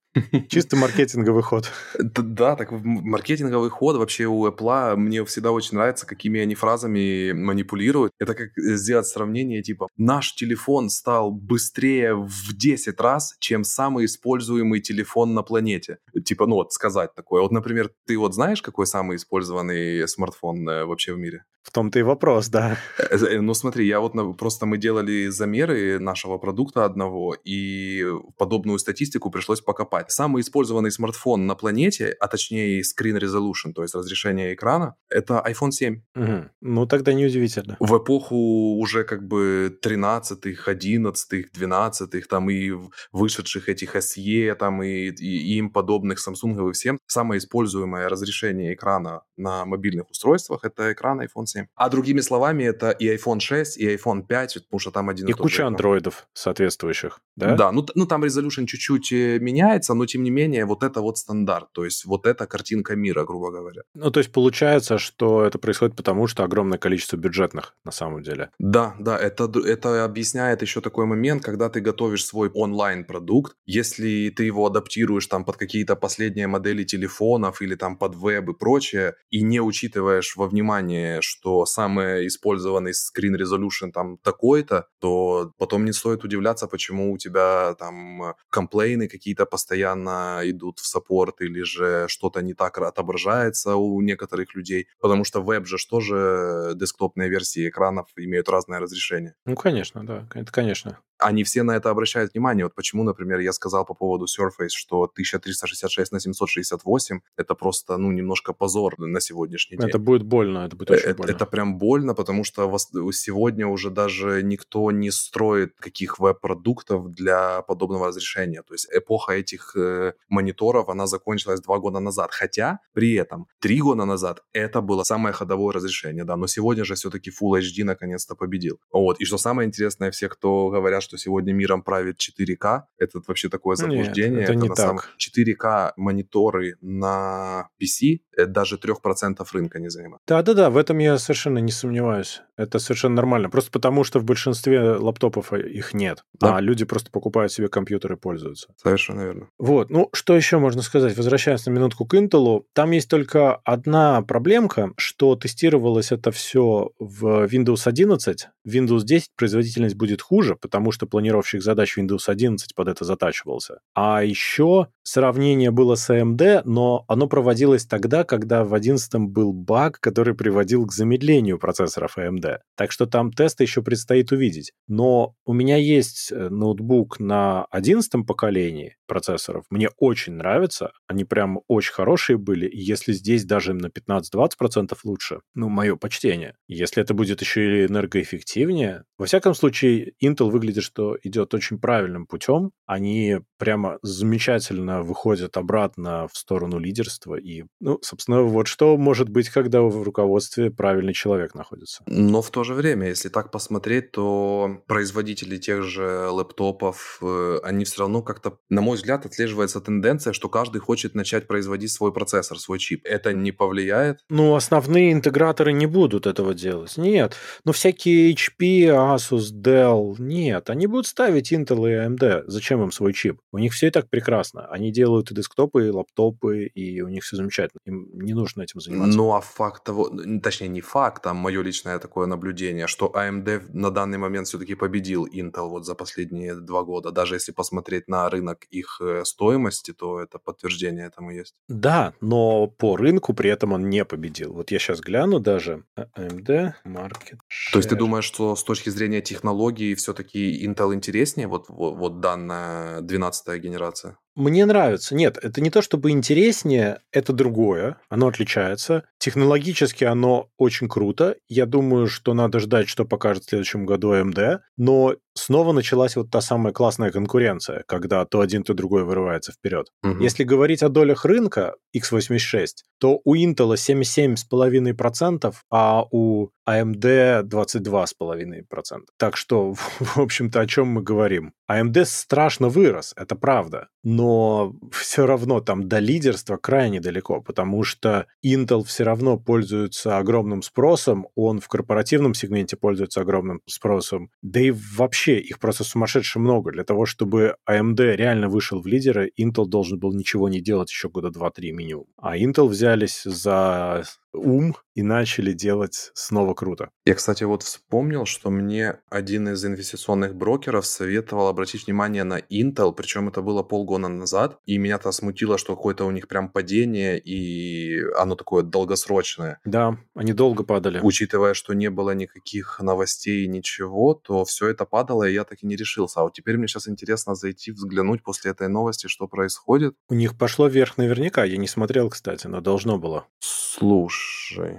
Чисто маркетинговый ход. Да, так маркетинговый ход вообще у Apple мне всегда очень нравится, какими они фразами манипулируют. Это как сделать сравнение, типа, наш телефон стал быстрее в 10 раз, чем самый используемый телефон на планете. Типа, ну вот, сказать такое. Вот, например, ты вот знаешь, какой самый использованный смартфон э, вообще в мире? В том-то и вопрос, да. Э, э, ну смотри, я вот просто мы делали замеры нашего продукта одного, и подобную статистику пришлось покопать. Самый использованный смартфон на планете, а точнее screen resolution, то есть разрешение экрана, это iPhone 7. Угу. Ну тогда неудивительно. В эпоху уже как бы 13-х, 11-х, 12-х, там и вышедших этих SE, там и, и, и им подобных Samsung и всем, самое используемое разрешение экрана на мобильных устройствах это экран iPhone 7. А другими словами, это и iPhone 6, и iPhone 5, потому что там один и, и куча андроидов соответствующих, да? Да, ну, ну там resolution чуть-чуть э, меняется, но тем не менее вот это вот стандарт, то есть вот эта картинка мира, грубо говоря. Ну, то есть получается, что это происходит потому, что огромное количество бюджетных на самом деле. Да, да, это, это объясняет еще такой момент, когда ты готовишь свой онлайн-продукт, если ты его адаптируешь там под какие-то последние модели телефонов или там под веб и прочее, и не учитываешь во внимание, что что самый использованный screen resolution там такой-то, то потом не стоит удивляться, почему у тебя там комплейны какие-то постоянно идут в саппорт или же что-то не так отображается у некоторых людей, потому что веб же тоже десктопные версии экранов имеют разное разрешение. Ну, конечно, да, это конечно они все на это обращают внимание. Вот почему, например, я сказал по поводу Surface, что 1366 на 768 это просто, ну, немножко позор на сегодняшний день. Это будет больно, это будет очень это, больно. Это прям больно, потому что сегодня уже даже никто не строит каких веб-продуктов для подобного разрешения. То есть эпоха этих э, мониторов, она закончилась два года назад. Хотя при этом три года назад это было самое ходовое разрешение, да, но сегодня же все-таки Full HD наконец-то победил. Вот, и что самое интересное, все, кто говорят, что сегодня миром правит 4К. Это вообще такое заблуждение. Нет, это, это не на так. Самом... 4К мониторы на PC это даже 3% рынка не занимает. Да-да-да, в этом я совершенно не сомневаюсь. Это совершенно нормально. Просто потому, что в большинстве лаптопов их нет. Да. А люди просто покупают себе компьютеры и пользуются. Совершенно верно. Вот. Ну, что еще можно сказать? Возвращаясь на минутку к Intel, там есть только одна проблемка, что тестировалось это все в Windows 11. В Windows 10 производительность будет хуже, потому что планировщик задач Windows 11 под это затачивался. А еще сравнение было с AMD, но оно проводилось тогда, когда в 11 был баг, который приводил к замедлению процессоров AMD. Так что там тесты еще предстоит увидеть. Но у меня есть э, ноутбук на 11 поколении процессоров. Мне очень нравится. Они прям очень хорошие были. Если здесь даже на 15-20% лучше, ну, мое почтение. Если это будет еще и энергоэффективнее, Во всяком случае, Intel выглядит, что идет очень правильным путем. Они прямо замечательно выходят обратно в сторону лидерства. И, ну, собственно, вот что может быть, когда в руководстве правильный человек находится. Но в то же время, если так посмотреть, то производители тех же лэптопов, э, они все равно как-то, на мой взгляд, отслеживается тенденция, что каждый хочет начать производить свой процессор, свой чип. Это не повлияет? Ну, основные интеграторы не будут этого делать. Нет. Но всякие HP, Asus, Dell, нет. Они будут ставить Intel и AMD. Зачем им свой чип? У них все и так прекрасно. Они делают и десктопы, и лаптопы, и у них все замечательно. Им не нужно этим заниматься. Ну, а факт того, точнее, не факт, а мое личное такое наблюдение, что AMD на данный момент все-таки победил Intel вот за последние два года. Даже если посмотреть на рынок их э, стоимости, то это подтверждение этому есть. Да, но по рынку при этом он не победил. Вот я сейчас гляну даже. AMD Market Share. То есть ты думаешь, что с точки зрения технологий все-таки Intel интереснее, вот, вот, вот данная 12-я генерация? Мне нравится. Нет, это не то чтобы интереснее, это другое. Оно отличается. Технологически оно очень круто. Я думаю, что надо ждать, что покажет в следующем году AMD. Но снова началась вот та самая классная конкуренция, когда то один, то другой вырывается вперед. Угу. Если говорить о долях рынка x86, то у Intel 77,5%, а у AMD 22,5%. Так что, *laughs* в общем-то, о чем мы говорим? AMD страшно вырос, это правда, но все равно там до лидерства крайне далеко, потому что Intel все равно пользуется огромным спросом, он в корпоративном сегменте пользуется огромным спросом, да и вообще их просто сумасшедше много. Для того, чтобы AMD реально вышел в лидеры, Intel должен был ничего не делать еще года 2-3 минимум. А Intel взялись за ум и начали делать снова круто. Я, кстати, вот вспомнил, что мне один из инвестиционных брокеров советовал обратить внимание на Intel, причем это было полгода назад, и меня-то смутило, что какое-то у них прям падение, и оно такое долгосрочное. Да, они долго падали. Учитывая, что не было никаких новостей, ничего, то все это падало, и я так и не решился. А вот теперь мне сейчас интересно зайти, взглянуть после этой новости, что происходит. У них пошло вверх наверняка, я не смотрел, кстати, но должно было. Слушай,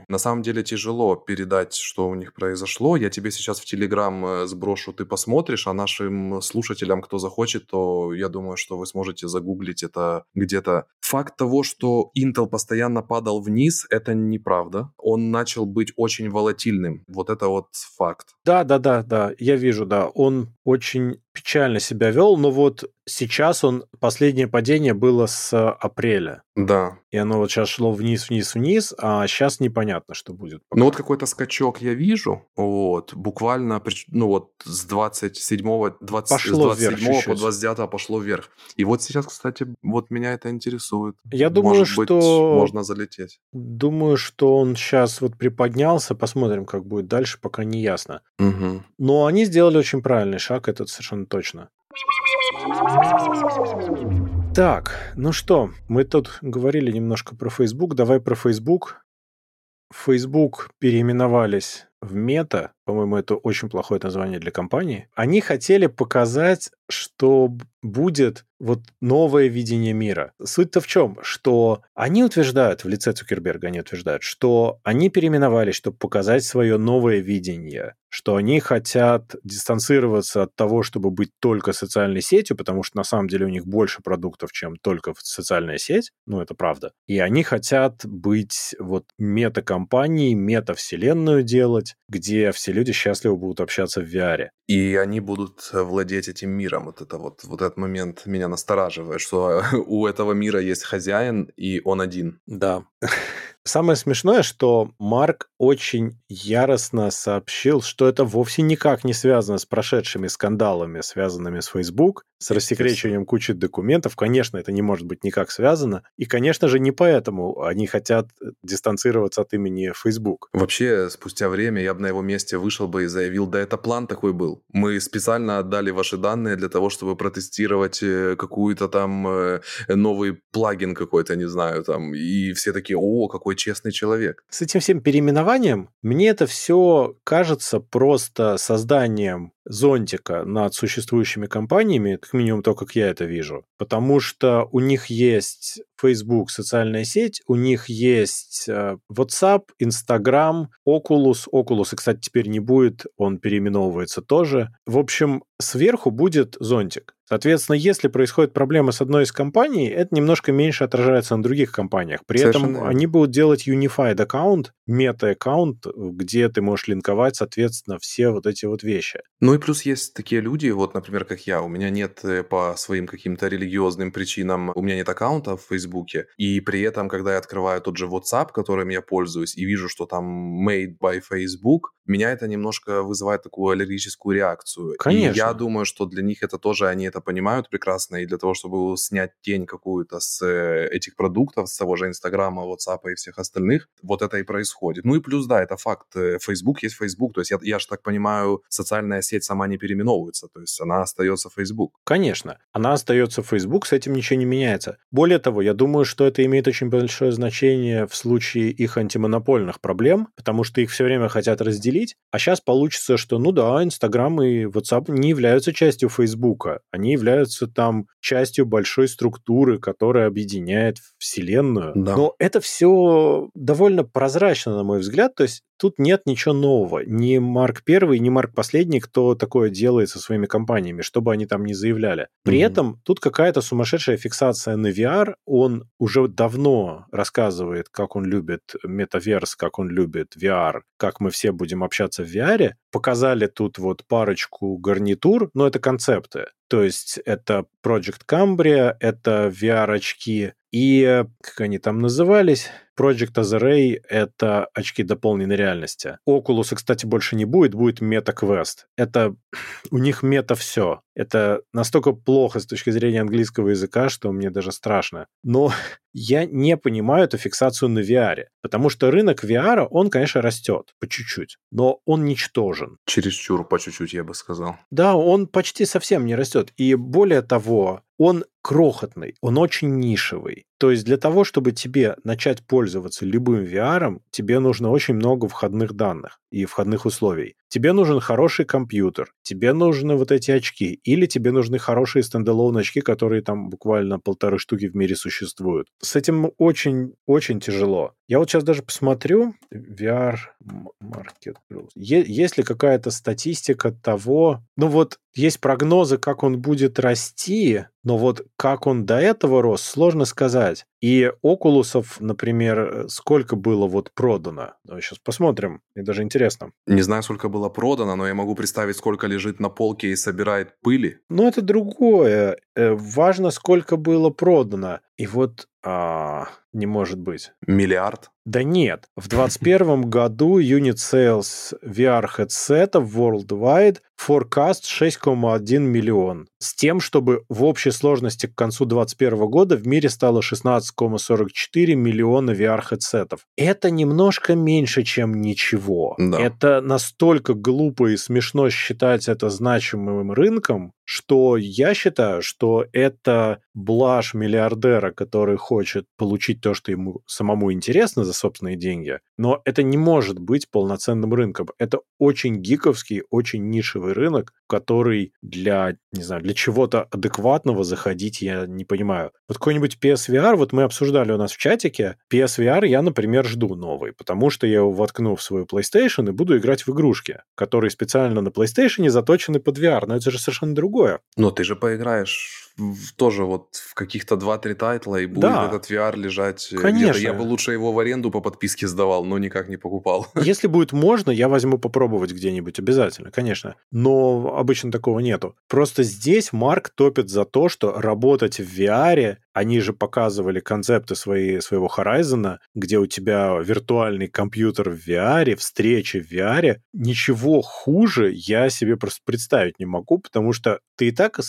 на самом деле тяжело передать, что у них произошло. Я тебе сейчас в Телеграм э, сброшу, ты посмотришь, а нашим слушателям, кто захочет, то я думаю, что вы сможете загуглить это где-то. Факт того, что Intel постоянно падал вниз, это неправда. Он начал быть очень волатильным. Вот это вот факт. Да, да, да, да, я вижу, да. Он очень печально себя вел, но вот сейчас он, последнее падение было с апреля. Да. И оно вот сейчас шло вниз, вниз, вниз, а сейчас непонятно, что будет. Пока. Ну вот какой-то скачок я вижу, вот, буквально, ну вот с 27, 20, пошло с 27 по 29 пошло вверх. И вот сейчас, кстати, вот меня это интересует. Я думаю, Может что... Быть, можно залететь. Думаю, что он сейчас вот приподнялся, посмотрим, как будет дальше, пока не ясно. Угу. Но они сделали очень правильный шаг, этот совершенно точно. Так, ну что, мы тут говорили немножко про Facebook. Давай про Facebook. Facebook переименовались в Мета, по-моему, это очень плохое название для компании. Они хотели показать, что будет вот новое видение мира. Суть-то в чем? Что они утверждают, в лице Цукерберга они утверждают, что они переименовались, чтобы показать свое новое видение, что они хотят дистанцироваться от того, чтобы быть только социальной сетью, потому что на самом деле у них больше продуктов, чем только социальная сеть, ну это правда. И они хотят быть вот мета-компанией, мета-вселенную делать, где все люди счастливо будут общаться в VR. И они будут владеть этим миром. Вот это вот, вот этот момент меня настораживает, что *laughs* у этого мира есть хозяин, и он один. Да. *laughs* Самое смешное, что Марк очень яростно сообщил, что это вовсе никак не связано с прошедшими скандалами, связанными с Facebook, с рассекречиванием кучи документов. Конечно, это не может быть никак связано. И, конечно же, не поэтому они хотят дистанцироваться от имени Facebook. Вообще, спустя время я бы на его месте вышел бы и заявил, да это план такой был. Мы специально отдали ваши данные для того, чтобы протестировать э, какую-то там э, новый плагин какой-то, не знаю, там. И все такие, о, какой честный человек. С этим всем переименованием мне это все кажется просто созданием зонтика над существующими компаниями, как минимум то, как я это вижу. Потому что у них есть Facebook, социальная сеть, у них есть э, WhatsApp, Instagram, Oculus. Oculus, кстати, теперь не будет, он переименовывается тоже. В общем, сверху будет зонтик. Соответственно, если происходит проблема с одной из компаний, это немножко меньше отражается на других компаниях. При Совершенно этом они будут делать unified аккаунт, мета-аккаунт, где ты можешь линковать, соответственно, все вот эти вот вещи. Ну и плюс есть такие люди, вот, например, как я, у меня нет э, по своим каким-то религиозным причинам, у меня нет аккаунта в Фейсбуке, и при этом, когда я открываю тот же WhatsApp, которым я пользуюсь, и вижу, что там made by Facebook, меня это немножко вызывает такую аллергическую реакцию. Конечно. И я думаю, что для них это тоже, они это понимают прекрасно, и для того, чтобы снять тень какую-то с э, этих продуктов, с того же Инстаграма, WhatsApp и всех остальных, вот это и происходит. Ну и плюс, да, это факт. Э, Facebook есть Facebook, то есть я, я же так понимаю, социальная сеть сама не переименовывается, то есть она остается Facebook. Конечно, она остается Facebook, с этим ничего не меняется. Более того, я думаю, что это имеет очень большое значение в случае их антимонопольных проблем, потому что их все время хотят разделить, а сейчас получится, что, ну да, Инстаграм и WhatsApp не являются частью Фейсбука, они являются там частью большой структуры, которая объединяет Вселенную. Да. Но это все довольно прозрачно, на мой взгляд, то есть тут нет ничего нового. Ни Марк Первый, ни Марк Последний, кто такое делает со своими компаниями, что бы они там ни заявляли. При mm-hmm. этом тут какая-то сумасшедшая фиксация на VR. Он уже давно рассказывает, как он любит метаверс, как он любит VR, как мы все будем общаться в VR. Показали тут вот парочку гарнитур, но это концепты. То есть это Project Cambria, это VR-очки, и, как они там назывались, Project Azure — это очки дополненной реальности. Oculus, кстати, больше не будет, будет MetaQuest. Это у них мета все. Это настолько плохо с точки зрения английского языка, что мне даже страшно. Но *laughs* я не понимаю эту фиксацию на VR, потому что рынок VR, он, конечно, растет по чуть-чуть, но он ничтожен. Чересчур по чуть-чуть, я бы сказал. Да, он почти совсем не растет. И более того, он крохотный, он очень нишевый. То есть для того, чтобы тебе начать пользоваться любым VR, тебе нужно очень много входных данных и входных условий. Тебе нужен хороший компьютер, тебе нужны вот эти очки, или тебе нужны хорошие стендалон очки, которые там буквально полторы штуки в мире существуют. С этим очень-очень тяжело. Я вот сейчас даже посмотрю VR Market Есть ли какая-то статистика того, ну вот есть прогнозы, как он будет расти, но вот как он до этого рос, сложно сказать. И окулусов, например, сколько было вот продано? Давай сейчас посмотрим. Мне даже интересно. Не знаю, сколько было продано, но я могу представить, сколько лежит на полке и собирает пыли. Ну, это другое. Э, важно, сколько было продано. И вот а, не может быть. Миллиард? Да нет. В *laughs* 2021 году unit sales VR headsetов worldwide forecast 6,1 миллион. С тем, чтобы в общей сложности к концу 2021 года в мире стало 16,44 миллиона VR headsetов. Это немножко меньше, чем ничего. Да. Это настолько глупо и смешно считать это значимым рынком, что я считаю, что это блажь миллиардера, который хочет получить то, что ему самому интересно за собственные деньги, но это не может быть полноценным рынком. Это очень гиковский, очень нишевый рынок, который для, не знаю, для чего-то адекватного заходить я не понимаю. Вот какой-нибудь PSVR, вот мы обсуждали у нас в чатике, PSVR я, например, жду новый, потому что я его воткну в свою PlayStation и буду играть в игрушки, которые специально на PlayStation заточены под VR, но это же совершенно другое. Но ты же поиграешь тоже вот в каких-то 2-3 тайтла и будет да. этот VR лежать э, Конечно. Я бы лучше его в аренду по подписке сдавал, но никак не покупал. *laughs* Если будет можно, я возьму попробовать где-нибудь обязательно, конечно. Но обычно такого нету. Просто здесь Марк топит за то, что работать в VR они же показывали концепты свои, своего Horizon, где у тебя виртуальный компьютер в VR, встречи в VR. Ничего хуже я себе просто представить не могу, потому что ты и так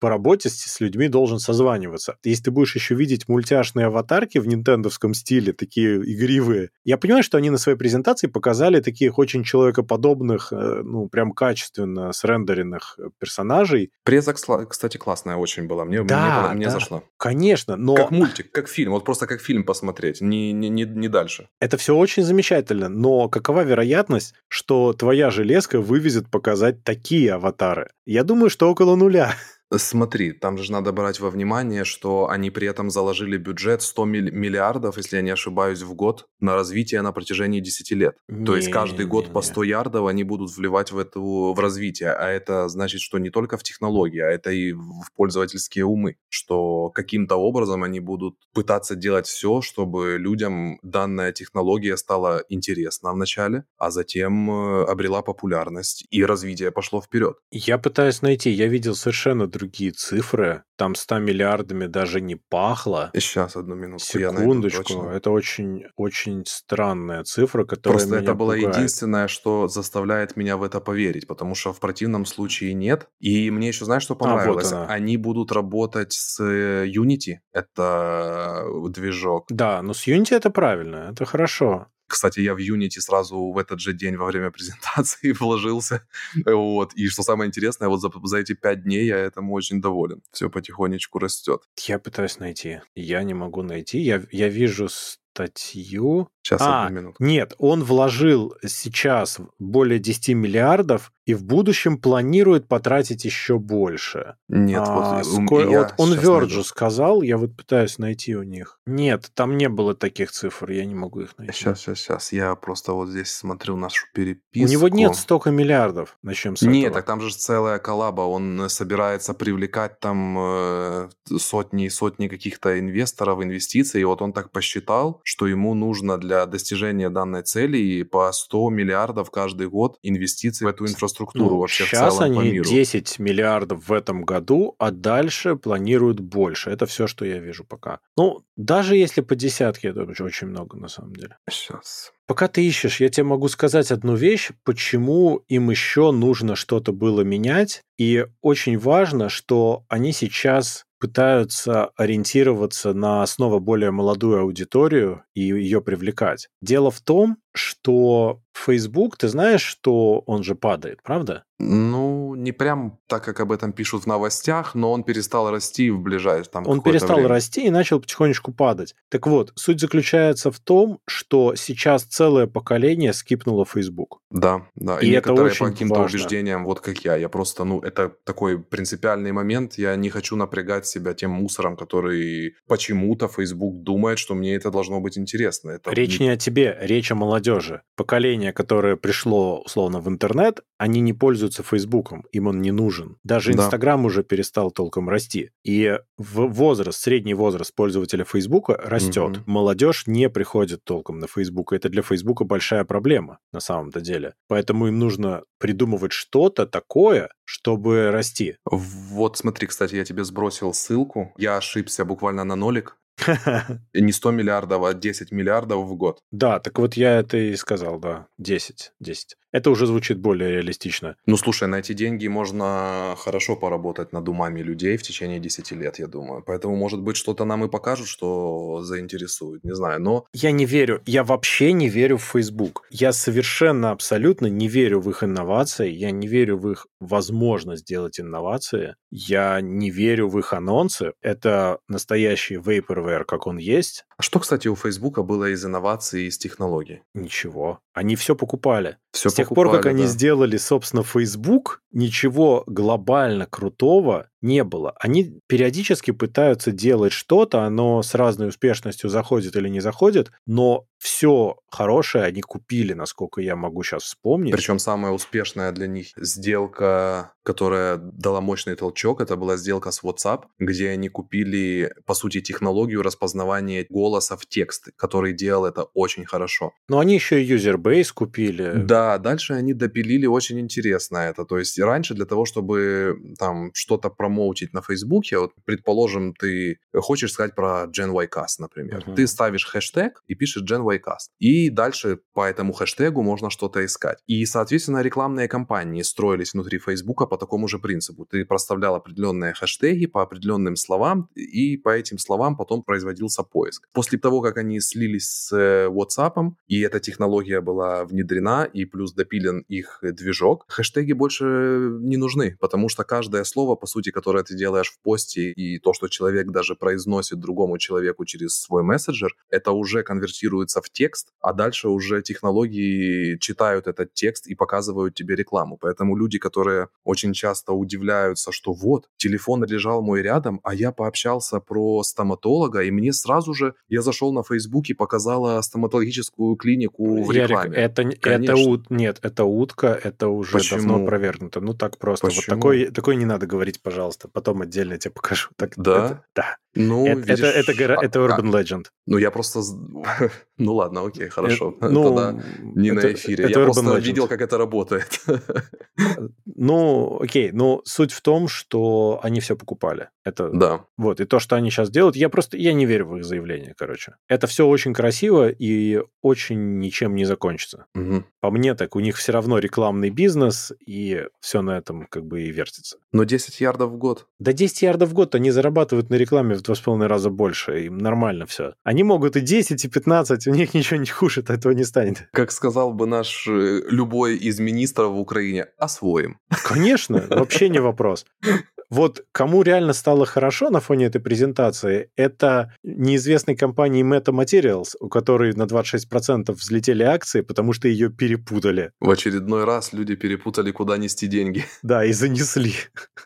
по работе с, с людьми должен созваниваться. Если ты будешь еще видеть мультяшные аватарки в нинтендовском стиле, такие игривые, я понимаю, что они на своей презентации показали таких очень человекоподобных, э, ну, прям качественно срендеренных персонажей. Преза, кстати, классная очень была. Мне, да, мне, мне да. зашло. Конечно конечно, но... Как мультик, как фильм, вот просто как фильм посмотреть, не, не, не, не дальше. Это все очень замечательно, но какова вероятность, что твоя железка вывезет показать такие аватары? Я думаю, что около нуля. Смотри, там же надо брать во внимание, что они при этом заложили бюджет 100 миллиардов, если я не ошибаюсь, в год на развитие на протяжении 10 лет. Не, То есть каждый год не, по 100 ярдов они будут вливать в, эту, в развитие. А это значит, что не только в технологии, а это и в пользовательские умы. Что каким-то образом они будут пытаться делать все, чтобы людям данная технология стала интересна вначале, а затем э, обрела популярность и развитие пошло вперед. Я пытаюсь найти, я видел совершенно другие цифры. Там 100 миллиардами даже не пахло. Сейчас, одну минуту. Секундочку. Это очень, очень странная цифра, которая Просто это было пугает. единственное, что заставляет меня в это поверить, потому что в противном случае нет. И мне еще, знаешь, что понравилось? А, вот Они будут работать с э, Unity. Это движок. Да, но с Unity это правильно, это хорошо. Кстати, я в Unity сразу в этот же день во время *laughs* презентации вложился. Вот. И что самое интересное, вот за, за эти пять дней я этому очень доволен. Все потихонечку растет. Я пытаюсь найти. Я не могу найти. Я, я вижу статью. Сейчас, а, одну минуту. Нет, он вложил сейчас более 10 миллиардов и в будущем планирует потратить еще больше. Нет, а, вот, ско... я вот он найду. сказал, я вот пытаюсь найти у них. Нет, там не было таких цифр, я не могу их найти. Сейчас, сейчас, сейчас. Я просто вот здесь смотрю нашу переписку. У него нет столько миллиардов. Начнем с Нет, этого. так там же целая коллаба. Он собирается привлекать там э, сотни и сотни каких-то инвесторов, инвестиций. И вот он так посчитал, что ему нужно для достижения данной цели по 100 миллиардов каждый год инвестиций в эту инфраструктуру Ну, вообще в сейчас целом по они миру. 10 миллиардов в этом году, а дальше планируют больше. Это все, что я вижу пока. Ну, даже если по десятке, это очень много на самом деле. Сейчас. Пока ты ищешь, я тебе могу сказать одну вещь, почему им еще нужно что-то было менять. И очень важно, что они сейчас пытаются ориентироваться на снова более молодую аудиторию и ее привлекать. Дело в том, что Facebook, ты знаешь, что он же падает, правда? Ну, не прям так, как об этом пишут в новостях, но он перестал расти в ближайшее там Он перестал время. расти и начал потихонечку падать. Так вот, суть заключается в том, что сейчас целое поколение скипнуло Facebook. Да, да. И это некоторые очень по каким-то важно. убеждениям, вот как я. Я просто, ну, это такой принципиальный момент. Я не хочу напрягать себя тем мусором, который почему-то Facebook думает, что мне это должно быть интересно. Это Речь не о тебе, речь о молодежи. Поколение, которое пришло, условно, в интернет, они не пользуются Фейсбуком, им он не нужен. Даже Да. Инстаграм уже перестал толком расти. И в возраст, средний возраст пользователя Фейсбука растет. Мгм. Молодежь не приходит толком на Фейсбук. Это для Фейсбука большая проблема на самом-то деле. Поэтому им нужно придумывать что-то такое, чтобы расти. Вот смотри, кстати, я тебе сбросил ссылку. Я ошибся буквально на нолик. *laughs* Не 100 миллиардов, а 10 миллиардов в год. Да, так вот я это и сказал, да. 10, 10. Это уже звучит более реалистично. Ну, слушай, на эти деньги можно хорошо поработать над умами людей в течение 10 лет, я думаю. Поэтому, может быть, что-то нам и покажут, что заинтересует. Не знаю, но... Я не верю, я вообще не верю в Facebook. Я совершенно, абсолютно не верю в их инновации, я не верю в их возможность сделать инновации, я не верю в их анонсы. Это настоящий vaporware, как он есть. А что, кстати, у Фейсбука было из инноваций и из технологий? Ничего. Они все покупали. Все С тех пор, как они сделали, собственно, Facebook, ничего глобально крутого не было. Они периодически пытаются делать что-то, оно с разной успешностью заходит или не заходит, но все хорошее они купили, насколько я могу сейчас вспомнить. Причем самая успешная для них сделка, которая дала мощный толчок, это была сделка с WhatsApp, где они купили, по сути, технологию распознавания голоса в текст, который делал это очень хорошо. Но они еще и user-base купили. Да, дальше они допилили очень интересно это. То есть раньше для того, чтобы там что-то промоутить на Фейсбуке, вот, предположим, ты хочешь сказать про Gen YCast, например. Мгм. Ты ставишь хэштег и пишешь Gen YCast. И дальше по этому хэштегу можно что-то искать. И, соответственно, рекламные кампании строились внутри Фейсбука по такому же принципу. Ты проставлял определенные хэштеги по определенным словам, и по этим словам потом производился поиск. После того, как они слились с э, WhatsApp, и эта технология была внедрена, и плюс допилен их движок, хэштеги больше не нужны, потому что каждое слово, по сути, которое ты делаешь в посте, и то, что человек даже произносит другому человеку через свой мессенджер, это уже конвертируется в текст, а дальше уже технологии читают этот текст и показывают тебе рекламу. Поэтому люди, которые очень часто удивляются, что вот, телефон лежал мой рядом, а я пообщался про стоматолога, и мне сразу же, я зашел на Facebook и показала стоматологическую клинику в рекламе. Ярик, это, это ут, нет, это утка, это уже Почему? давно опровергнуто. Ну так просто. Почему? Вот такой, такой не надо говорить, пожалуйста. Потом отдельно тебе покажу. Так, да? Это, да. Ну, это, видишь, это, это, а, это Urban а, Legend. Ну, я просто... *laughs* ну, ладно, окей, хорошо. Это, *laughs* ну, Тогда не это, на эфире. Это я Urban просто Legend. видел, как это работает. ну, окей, но суть в том, что они все покупали. Это... Да. Вот, и то, что они сейчас делают, я просто... Я не верю в их заявление, короче. Это все очень красиво и очень ничем не закончится. Угу. По мне так, у них все равно рекламный бизнес, и все на этом как бы и вертится. Но 10 ярдов в год. Да 10 ярдов в год они зарабатывают на рекламе в два с половиной раза больше, им нормально все. Они могут и 10, и 15, у них ничего не хуже от этого не станет. Как сказал бы наш э, любой из министров в Украине, освоим. Конечно, вообще не вопрос. Вот кому реально стало хорошо на фоне этой презентации, это неизвестной компании Meta Materials, у которой на 26% взлетели акции, потому что ее перепутали. В очередной раз люди перепутали, куда нести деньги. *laughs* Да, и занесли.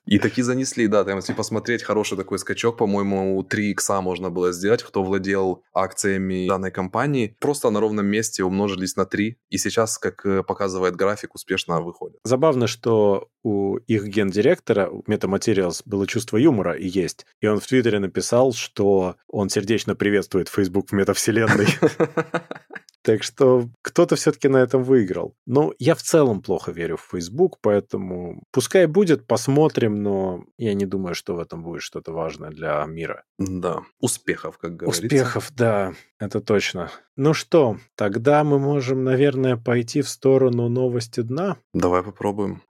И таки занесли, да. Там, если посмотреть, хороший такой скачок, по-моему, 3 икса можно было сделать, кто владел акциями данной компании. Просто на ровном месте умножились на 3. И сейчас, как э, показывает график, успешно выходит. Забавно, что у их гендиректора, у Meta Materials, было чувство юмора и есть. И он в Твиттере написал, что он сердечно приветствует Facebook в метавселенной. *laughs* Так что кто-то все-таки на этом выиграл. Но я в целом плохо верю в Facebook, поэтому пускай будет, посмотрим, но я не думаю, что в этом будет что-то важное для мира. Да, успехов, как говорится. Успехов, да, это точно. Ну что, тогда мы можем, наверное, пойти в сторону новости дна. Давай попробуем.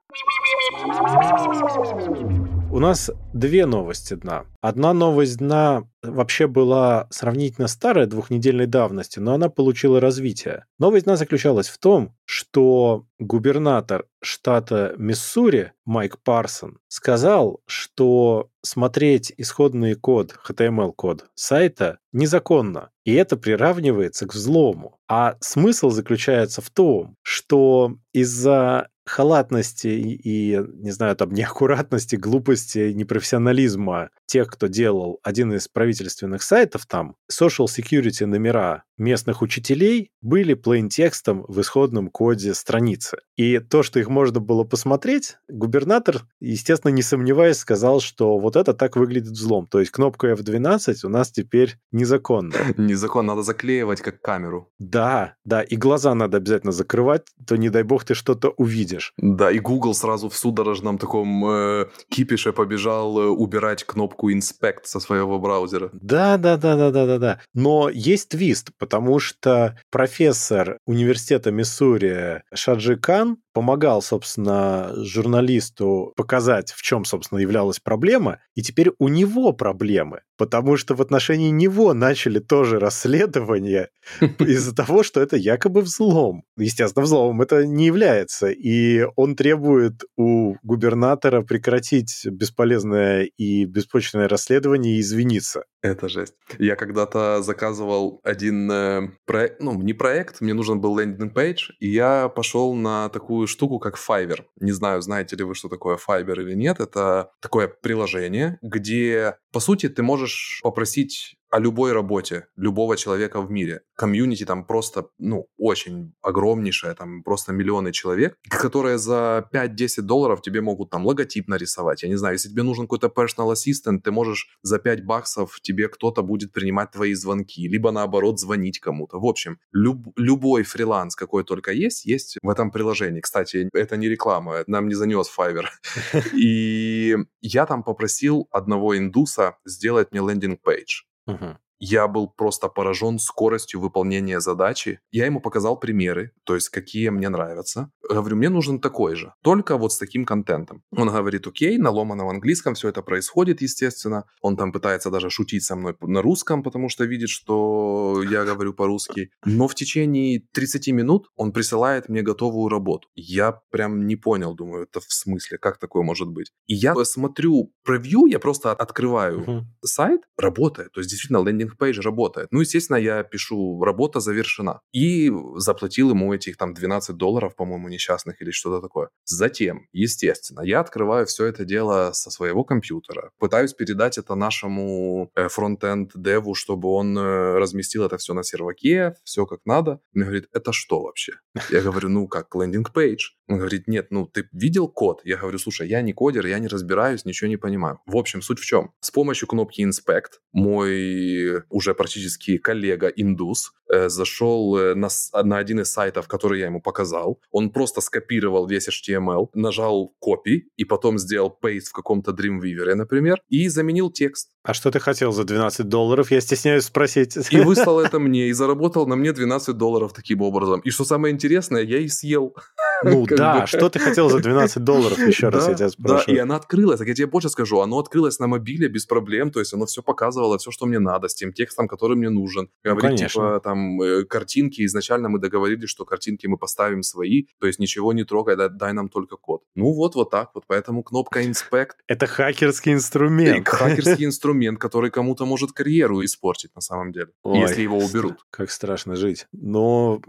У нас две новости дна. Одна новость дна вообще была сравнительно старая, двухнедельной давности, но она получила развитие. Новость дна заключалась в том, что губернатор штата Миссури Майк Парсон сказал, что смотреть исходный код, HTML-код сайта незаконно, и это приравнивается к взлому. А смысл заключается в том, что из-за халатности и, не знаю, там, *laughs* неаккуратности, глупости, непрофессионализма тех, кто делал один из правительственных сайтов там, social security номера местных учителей были plain текстом в исходном коде страницы. И то, что их можно было посмотреть, губернатор, естественно, не сомневаясь, сказал, что вот это так выглядит взлом. То есть кнопка F12 у нас теперь незаконна. *laughs* Незаконно, надо заклеивать как камеру. Да, да, и глаза надо обязательно закрывать, то не дай бог ты что-то увидишь. Да, и Google сразу в судорожном таком э, кипише побежал э, убирать кнопку Inspect со своего браузера. Да, да, да, да, да, да, да. Но есть твист, потому что профессор университета Миссури Шаджи Кан помогал, собственно, журналисту показать, в чем, собственно, являлась проблема, и теперь у него проблемы, потому что в отношении него начали тоже расследование *laughs* из-за того, что это якобы взлом. Естественно, взломом это не является, и он требует у губернатора прекратить бесполезное и беспочвенное расследование и извиниться. Это жесть. Я когда-то заказывал один э, проект, ну, не проект, мне нужен был landing page, и я пошел на такую штуку, как Fiverr. Не знаю, знаете ли вы, что такое Fiverr или нет. Это такое приложение, где, по сути, ты можешь попросить о любой работе любого человека в мире. Комьюнити там просто, ну, очень огромнейшее, там просто миллионы человек, *laughs* которые за 5-10 долларов тебе могут там логотип нарисовать. Я не знаю, если тебе нужен какой-то personal assistant, ты можешь за 5 баксов тебе кто-то будет принимать твои звонки, либо наоборот звонить кому-то. В общем, люб, любой фриланс, какой только есть, есть в этом приложении. Кстати, это не реклама, нам не занес Fiverr. *laughs* И я там попросил одного индуса сделать мне landing page. Угу. Я был просто поражен скоростью выполнения задачи. Я ему показал примеры, то есть какие мне нравятся. Говорю, мне нужен такой же, только вот с таким контентом. Он говорит, окей, на ломаном английском все это происходит, естественно. Он там пытается даже шутить со мной на русском, потому что видит, что я говорю по-русски. Но в течение 30 минут он присылает мне готовую работу. Я прям не понял, думаю, это в смысле, как такое может быть? И я смотрю превью, я просто открываю uh-huh. сайт, работает. То есть действительно landing page работает. Ну, естественно, я пишу, работа завершена. И заплатил ему этих там 12 долларов, по-моему, несчастных или что-то такое. Затем, естественно, я открываю все это дело со своего компьютера, пытаюсь передать это нашему э, frontend dev у, чтобы он э, разместил это все на серваке, все как надо. Он говорит, это что вообще? Я говорю, ну как, landing page. Он говорит, нет, ну ты видел код? Я говорю, слушай, я не кодер, я не разбираюсь, ничего не понимаю. В общем, суть в чем? С помощью кнопки Inspect мой уже практически коллега индус э, зашел э, на, на один из сайтов, который я ему показал. Он просто скопировал весь HTML, нажал copy и потом сделал paste в каком-то Dreamweaver, например, и заменил текст. А что ты хотел за 12 долларов? Я стесняюсь спросить. И *laughs* выслал это мне, и заработал на мне 12 долларов таким образом. И что самое интересное, я и съел. *laughs* Ну да, что ты хотел за 12 долларов, еще раз я тебя спрашиваю. Да, и она открылась, так я тебе больше скажу, оно открылось на мобиле без проблем, то есть оно все показывало, все, что мне надо, с тем текстом, который мне нужен. Ну, Говорит, типа, там, э, картинки, изначально мы договорились, что картинки мы поставим свои, то есть ничего не трогай, дай нам только код. Ну вот, вот так вот, поэтому кнопка Inspect. Это хакерский инструмент. Хакерский инструмент, *laughs* который кому-то может карьеру испортить на самом деле, Ой, если его уберут. *laughs* Как страшно жить. Но...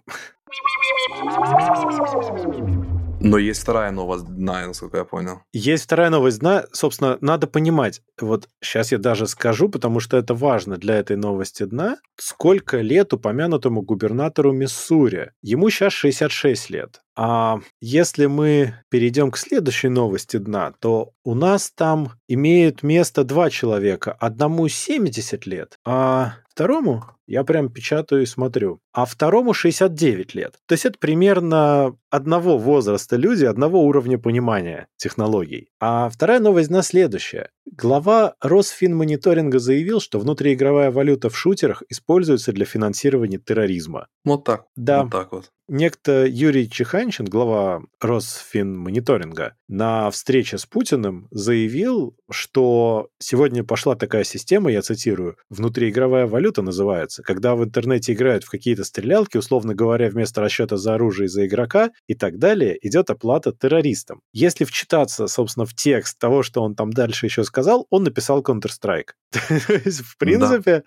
Но есть вторая новость дна, насколько я понял. Есть вторая новость дна. Собственно, надо понимать, вот сейчас я даже скажу, потому что это важно для этой новости дна, сколько лет упомянутому губернатору Миссури. Ему сейчас 66 лет. А если мы перейдем к следующей новости дна, то у нас там имеют место два человека. Одному 70 лет, а второму я прям печатаю и смотрю. А второму 69 лет. То есть это примерно одного возраста люди, одного уровня понимания технологий. А вторая новость на следующая. Глава Росфинмониторинга заявил, что внутриигровая валюта в шутерах используется для финансирования терроризма. Вот так. Да. Вот так вот. Некто Юрий Чеханчин, глава Росфинмониторинга, на встрече с Путиным заявил, что сегодня пошла такая система, я цитирую, внутриигровая валюта называется, когда в интернете играют в какие-то стрелялки, условно говоря, вместо расчета за оружие за игрока и так далее, идет оплата террористам. Если вчитаться, собственно, в текст того, что он там дальше еще сказал, он написал Counter-Strike. *laughs* То есть, в принципе,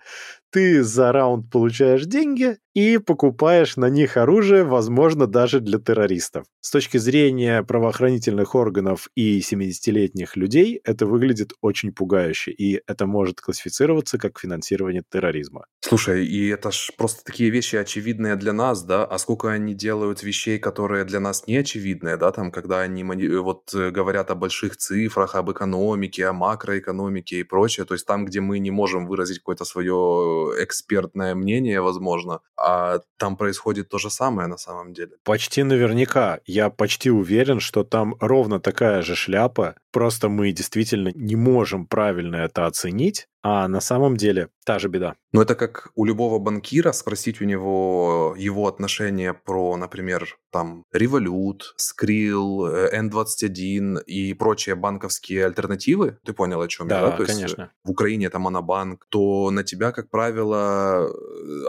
ты за раунд получаешь деньги и покупаешь на них оружие, возможно, даже для террористов. С точки зрения правоохранительных органов и 70-летних людей это выглядит очень пугающе, и это может классифицироваться как финансирование терроризма. Слушай, и это ж просто такие вещи очевидные для нас, да? А сколько они делают вещей, которые для нас не очевидные, да? Там, когда они вот э, говорят о больших цифрах, об экономике, о макроэкономике и прочее, то есть там, где мы не можем выразить какое-то свое экспертное мнение, возможно, а там происходит то же самое на самом деле. Почти наверняка. Я почти уверен, что там ровно такая же шляпа, просто мы действительно не можем правильно это оценить, а на самом деле та же беда. Ну, это как у любого банкира спросить у него его отношение про, например, там, Revolut, Skrill, N21 и прочие банковские альтернативы. Ты понял, о чем да, я, да? То конечно. Есть в Украине это монобанк, то на тебя, как правило,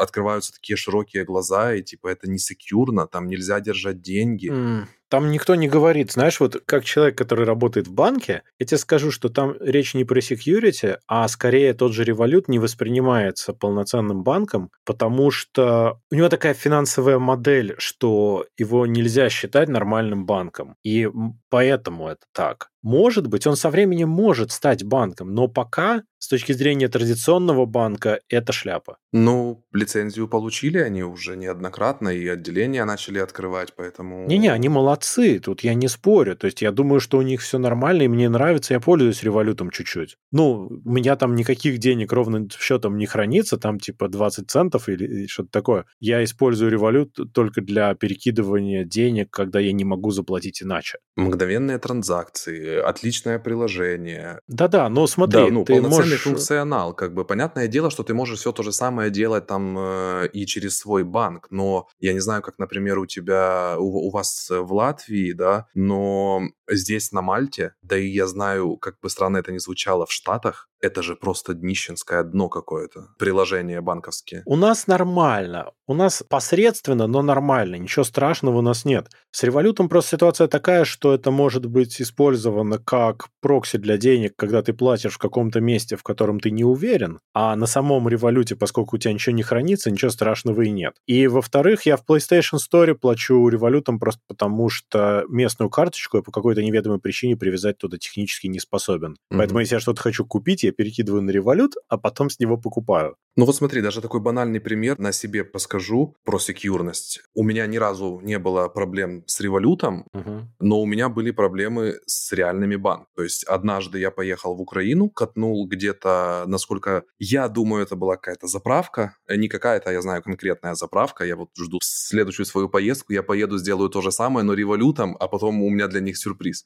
открываются такие широкие глаза, и типа это не секьюрно, там нельзя держать деньги. Mm. Там никто не говорит, знаешь, вот как человек, который работает в банке, я тебе скажу, что там речь не про security, а скорее тот же Revolut не воспринимается полноценным банком, потому что у него такая финансовая модель, что его нельзя считать нормальным банком. И поэтому это так. Может быть, он со временем может стать банком, но пока с точки зрения традиционного банка это шляпа. Ну, лицензию получили они уже неоднократно, и отделения начали открывать, поэтому... Не-не, они молодцы, тут я не спорю. То есть я думаю, что у них все нормально, и мне нравится, я пользуюсь револютом чуть-чуть. Ну, у меня там никаких денег ровным счетом не хранится, там типа 20 центов или что-то такое. Я использую револют только для перекидывания денег, когда я не могу заплатить иначе. Мгновенные транзакции, отличное приложение. Да-да, но смотри, да, ну, ты полноценный можешь... функционал, как бы, понятное дело, что ты можешь все то же самое делать там э, и через свой банк, но я не знаю, как, например, у тебя, у, у вас в Латвии, да, но здесь на Мальте, да и я знаю, как бы странно это ни звучало, в Штатах, это же просто днищенское дно какое-то. Приложения банковские. У нас нормально. У нас посредственно, но нормально. Ничего страшного у нас нет. С револютом просто ситуация такая, что это может быть использовано как прокси для денег, когда ты платишь в каком-то месте, в котором ты не уверен, а на самом революте, поскольку у тебя ничего не хранится, ничего страшного и нет. И во-вторых, я в PlayStation Store плачу револютом просто потому, что местную карточку я по какой-то неведомой причине привязать туда технически не способен. Mm-hmm. Поэтому если я что-то хочу купить, я перекидываю на револют, а потом с него покупаю. Ну вот смотри, даже такой банальный пример на себе подскажу про секьюрность. У меня ни разу не было проблем с револютом, uh-huh. но у меня были проблемы с реальными банками. То есть однажды я поехал в Украину, катнул где-то, насколько я думаю, это была какая-то заправка. Не какая-то, я знаю, конкретная заправка. Я вот жду следующую свою поездку, я поеду, сделаю то же самое, но револютом, а потом у меня для них сюрприз.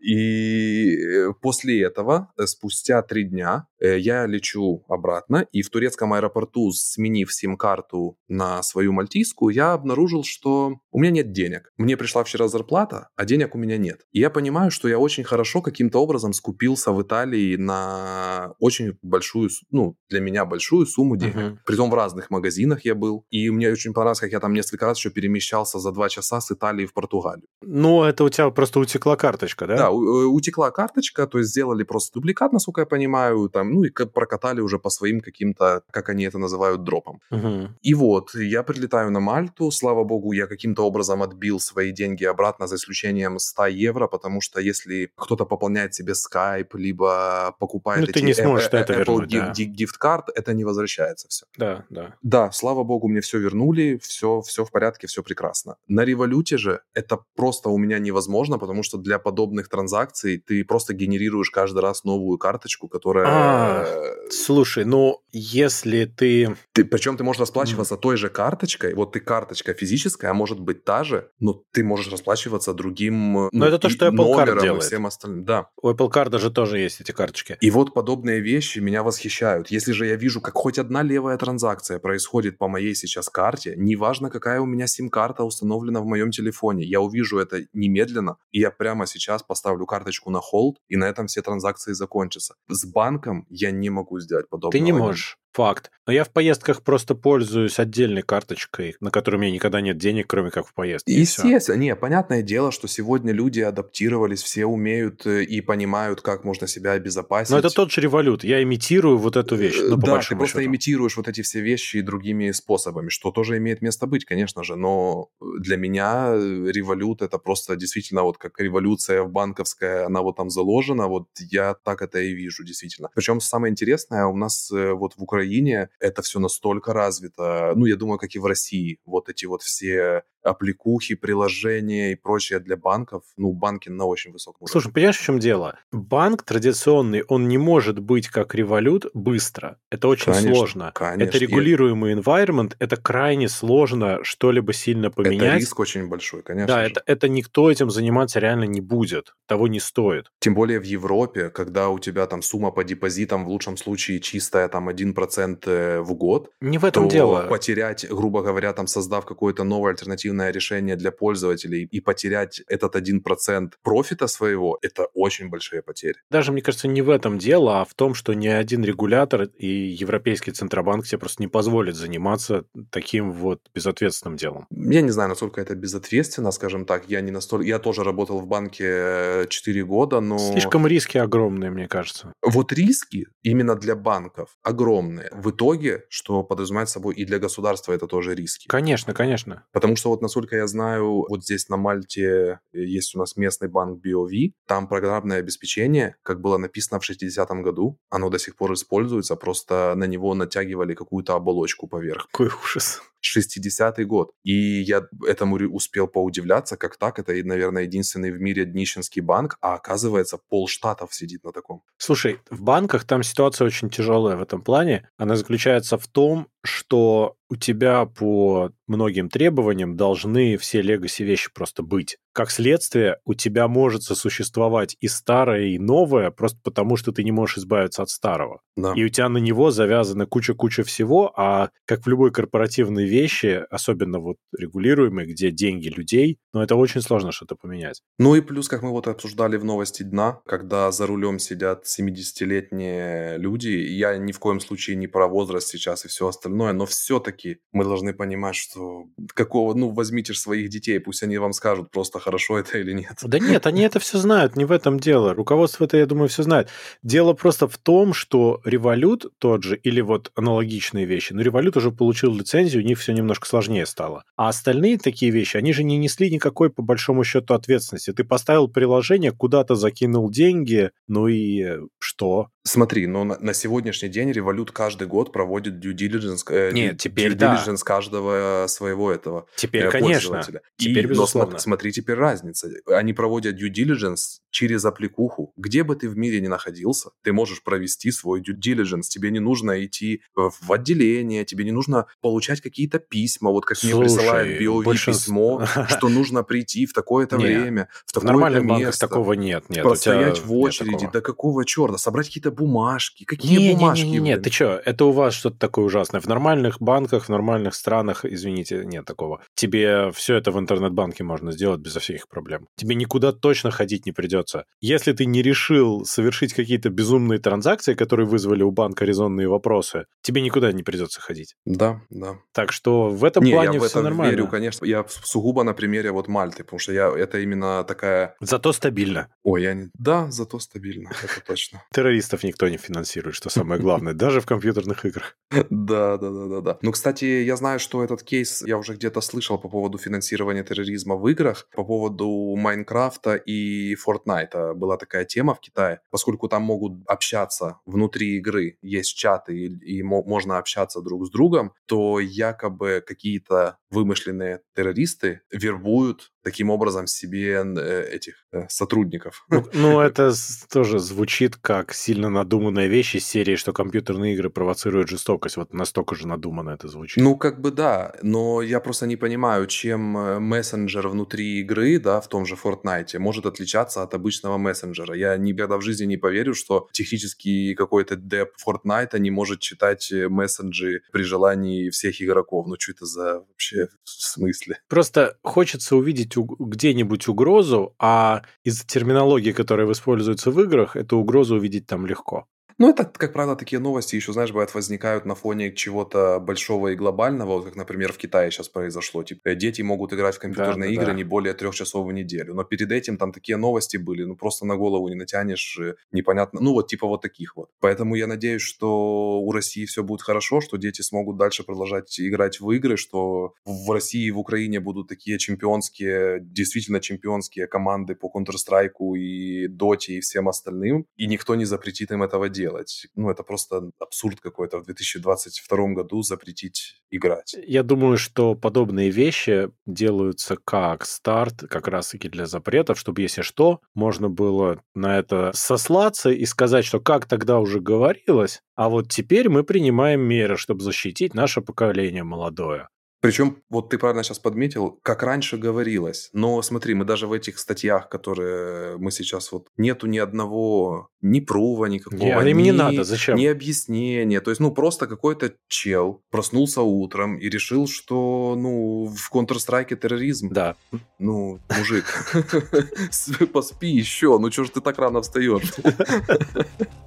И э, после этого, э, спустя три дня, э, я лечу обратно, и в турецком аэропорту, сменив сим-карту на свою мальтийскую, я обнаружил, что у меня нет денег. Мне пришла вчера зарплата, а денег у меня нет. И я понимаю, что я очень хорошо каким-то образом скупился в Италии на очень большую, ну, для меня большую сумму денег. Uh-huh. Притом в разных магазинах я был. И мне очень понравилось, как я там несколько раз еще перемещался за два часа с Италии в Португалию. Ну, это у тебя просто утекла карточка, да? Да, э, утекла карточка, то есть сделали просто дубликат, насколько я понимаю, там, ну и прокатали уже по своим каким-то, как они это называют, дропом. Угу. И вот, я прилетаю на Мальту, слава богу, я каким-то образом отбил свои деньги обратно, за исключением 100 евро, потому что если кто-то пополняет себе Skype, либо покупает ну, эти ты не сможешь э- это Apple вернуть, да. card, это не возвращается все. Да, да. Да, слава богу, мне все вернули, все, все в порядке, все прекрасно. На революте же это просто у меня невозможно, потому что для подобных транзакций ты просто генерируешь каждый раз новую карточку, которая... А, слушай, ну если ты... ты... Причем ты можешь расплачиваться mm. той же карточкой, вот ты карточка физическая, а может быть та же, но ты можешь расплачиваться другим Но ну, это то, что Apple Card делает. всем остальным. Да. У Apple Card же тоже есть эти карточки. И вот подобные вещи меня восхищают. Если же я вижу, как хоть одна левая транзакция происходит по моей сейчас карте, неважно, какая у меня сим-карта установлена в моем телефоне, я увижу это немедленно, и я прямо сейчас поставлю карточку на холд, и на этом все транзакции закончатся. С банком я не могу сделать подобное. Ты не можешь. Факт. Но я в поездках просто пользуюсь отдельной карточкой, на которой у меня никогда нет денег, кроме как в поездке. Естественно. Не, понятное дело, что сегодня люди адаптировались, все умеют э, и понимают, как можно себя обезопасить. Но это тот же револют. Я имитирую вот эту вещь. Ну, да, ты просто счету. имитируешь вот эти все вещи и другими способами, что тоже имеет место быть, конечно же. Но для меня револют это просто действительно вот как революция в банковская, она вот там заложена, вот я так это и вижу действительно. Причем самое интересное, у нас э, вот в Украине Украине это все настолько развито, ну, я думаю, как и в России, вот эти вот все аппликухи, приложения и прочее для банков, ну, банки на очень высоком уровне. Слушай, понимаешь, в чем дело? Банк традиционный, он не может быть как револют быстро. Это очень конечно, сложно. Конечно. Это регулируемый environment, это крайне сложно что-либо сильно поменять. Это риск очень большой, конечно Да, же. это, это никто этим заниматься реально не будет. Того не стоит. Тем более в Европе, когда у тебя там сумма по депозитам в лучшем случае чистая там 1% э, в год. Не в этом то дело. потерять, грубо говоря, там создав какое-то новое альтернативное решение для пользователей и потерять этот 1% профита своего, это очень большие потери. Даже, мне кажется, не в этом дело, а в том, что ни один регулятор и Европейский Центробанк себе просто не позволит заниматься таким вот безответственным делом. Я не знаю, насколько это безответственно, скажем так. Я не настолько... Я тоже работал в банке 4 года, но... Слишком риски огромные, мне кажется. Вот риски именно для банков огромные. В итоге, что подразумевает собой и для государства это тоже риски. Конечно, конечно. Потому что вот насколько я знаю, вот здесь на Мальте есть у нас местный банк BOV, там программное обеспечение, как было написано в 60-м году, оно до сих пор используется, просто на него натягивали какую-то оболочку поверх. Какой ужас. 60-й год. И я этому успел поудивляться, как так, это, наверное, единственный в мире днищенский банк, а оказывается, пол штатов сидит на таком. Слушай, в банках там ситуация очень тяжелая в этом плане. Она заключается в том, что у тебя по многим требованиям должны все легаси вещи просто быть. Как следствие, у тебя может сосуществовать и старое, и новое, просто потому что ты не можешь избавиться от старого. Да. И у тебя на него завязана куча-куча всего, а как в любой корпоративной вещи, особенно вот регулируемой, где деньги людей, ну это очень сложно что-то поменять. Ну и плюс, как мы вот обсуждали в новости дна, когда за рулем сидят 70-летние люди, я ни в коем случае не про возраст сейчас и все остальное, но все-таки мы должны понимать, что какого, ну возьмите своих детей, пусть они вам скажут просто хорошо это или нет. Да нет, они это все знают, не в этом дело. Руководство это, я думаю, все знает. Дело просто в том, что Revolut тот же, или вот аналогичные вещи, но Revolut уже получил лицензию, у них все немножко сложнее стало. А остальные такие вещи, они же не несли никакой, по большому счету, ответственности. Ты поставил приложение, куда-то закинул деньги, ну и что? Смотри, но на, на сегодняшний день Revolut каждый год проводит due diligence, э, Нет, теперь due diligence да. каждого своего этого теперь, э, конечно. Теперь, и, безусловно. Но смотри, теперь разница. Они проводят due diligence через аппликуху. Где бы ты в мире ни находился, ты можешь провести свой due diligence. Тебе не нужно идти в отделение, тебе не нужно получать какие-то письма, вот как Слушай, мне присылает BOV большинство... письмо, что нужно прийти в такое-то время, в такое-то место. такого нет. нет простоять в очереди. Да какого черта? Собрать какие-то бумажки. Какие не, бумажки? Нет, не, не, ты что? Это у вас что-то такое ужасное. В нормальных банках, в нормальных странах, извините, нет такого. Тебе все это в интернет-банке можно сделать безо всяких проблем. Тебе никуда точно ходить не придется. Если ты не решил совершить какие-то безумные транзакции, которые вызвали у банка резонные вопросы, тебе никуда не придется ходить. Да, да. Так что в этом не, плане я в все это нормально. верю, конечно. Я сугубо на примере вот Мальты, потому что я это именно такая... Зато стабильно. Ой, я не... Да, зато стабильно, это точно. *laughs* Террористов никто не финансирует, что самое главное, даже в компьютерных играх. Да, да, да, да, да. Ну, кстати, я знаю, что этот кейс я уже где-то слышал по поводу финансирования терроризма в играх, по поводу Майнкрафта и Фортнайта. Была такая тема в Китае, поскольку там могут общаться внутри игры, есть чаты и, и можно общаться друг с другом, то якобы какие-то вымышленные террористы вербуют таким образом себе э, этих э, сотрудников. Ну, ну, это тоже звучит как сильно надуманная вещь из серии, что компьютерные игры провоцируют жестокость. Вот настолько же надуманно это звучит. Ну, как бы да, но я просто не понимаю, чем э, мессенджер внутри игры, да, в том же Fortnite, может отличаться от обычного мессенджера. Я никогда в жизни не поверю, что технически какой-то деп Fortnite не может читать мессенджи при желании всех игроков. Ну, что это за вообще в смысле? Просто хочется увидеть увидеть где-нибудь угрозу, а из терминологии, которая используется в играх, эту угрозу увидеть там легко. Ну, это, как правило, такие новости еще, знаешь, бывают, возникают на фоне чего-то большого и глобального, вот как, например, в Китае сейчас произошло. Типа, дети могут играть в компьютерные да, игры да. не более трех часов в неделю. Но перед этим там такие новости были, ну, просто на голову не натянешь, э, непонятно. Ну, вот типа вот таких вот. Поэтому я надеюсь, что у России все будет хорошо, что дети смогут дальше продолжать играть в игры, что в России и в Украине будут такие чемпионские, действительно чемпионские команды по Counter-Strike и Доте и всем остальным, и никто не запретит им этого делать делать. Ну, это просто абсурд какой-то в 2022 году запретить играть. Я думаю, что подобные вещи делаются как старт как раз-таки для запретов, чтобы, если что, можно было на это сослаться и сказать, что как тогда уже говорилось, а вот теперь мы принимаем меры, чтобы защитить наше поколение молодое. Причем, вот ты правильно сейчас подметил, как раньше говорилось. Но смотри, мы даже в этих статьях, которые мы сейчас вот... Нету ни одного, ни прува никакого. Не, а ни, не надо, зачем? Ни объяснения. То есть, ну, просто какой-то чел проснулся утром и решил, что, ну, в Counter-Strike терроризм. Да. Ну, мужик, *laughs* поспи еще. Ну, что ж ты так рано встаешь? *laughs*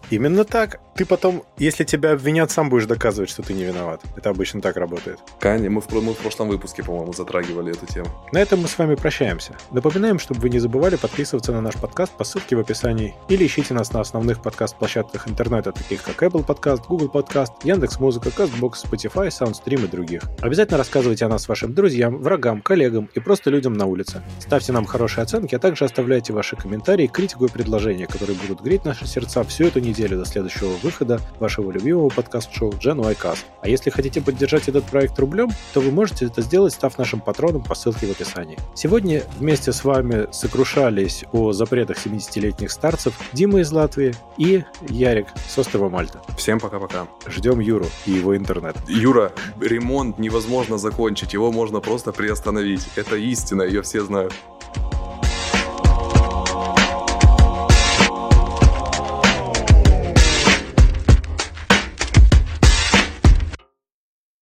Именно так. Ты потом, если тебя обвинят, сам будешь доказывать, что ты не виноват. Это обычно так работает. Конечно, мы в, мы в прошлом выпуске, по-моему, затрагивали эту тему. На этом мы с вами прощаемся. Напоминаем, чтобы вы не забывали подписываться на наш подкаст по ссылке в описании или ищите нас на основных подкаст-площадках интернета, таких как Apple Podcast, Google Podcast, Яндекс.Музыка, Castbox, Spotify, SoundStream и других. Обязательно рассказывайте о нас вашим друзьям, врагам, коллегам и просто людям на улице. Ставьте нам хорошие оценки, а также оставляйте ваши комментарии, критику и предложения, которые будут греть наши сердца всю эту неделю до следующего выхода вашего любимого подкаст-шоу Gen Y Cast. А если хотите поддержать этот проект рублем, то вы можете это сделать, став нашим патроном по ссылке в описании. Сегодня вместе с вами сокрушались о запретах 70-летних старцев Дима из Латвии и Ярик с острова Мальта. Всем пока-пока. Ждем Юру и его интернет. Юра, ремонт невозможно закончить, его можно просто приостановить. Это истина, ее все знают.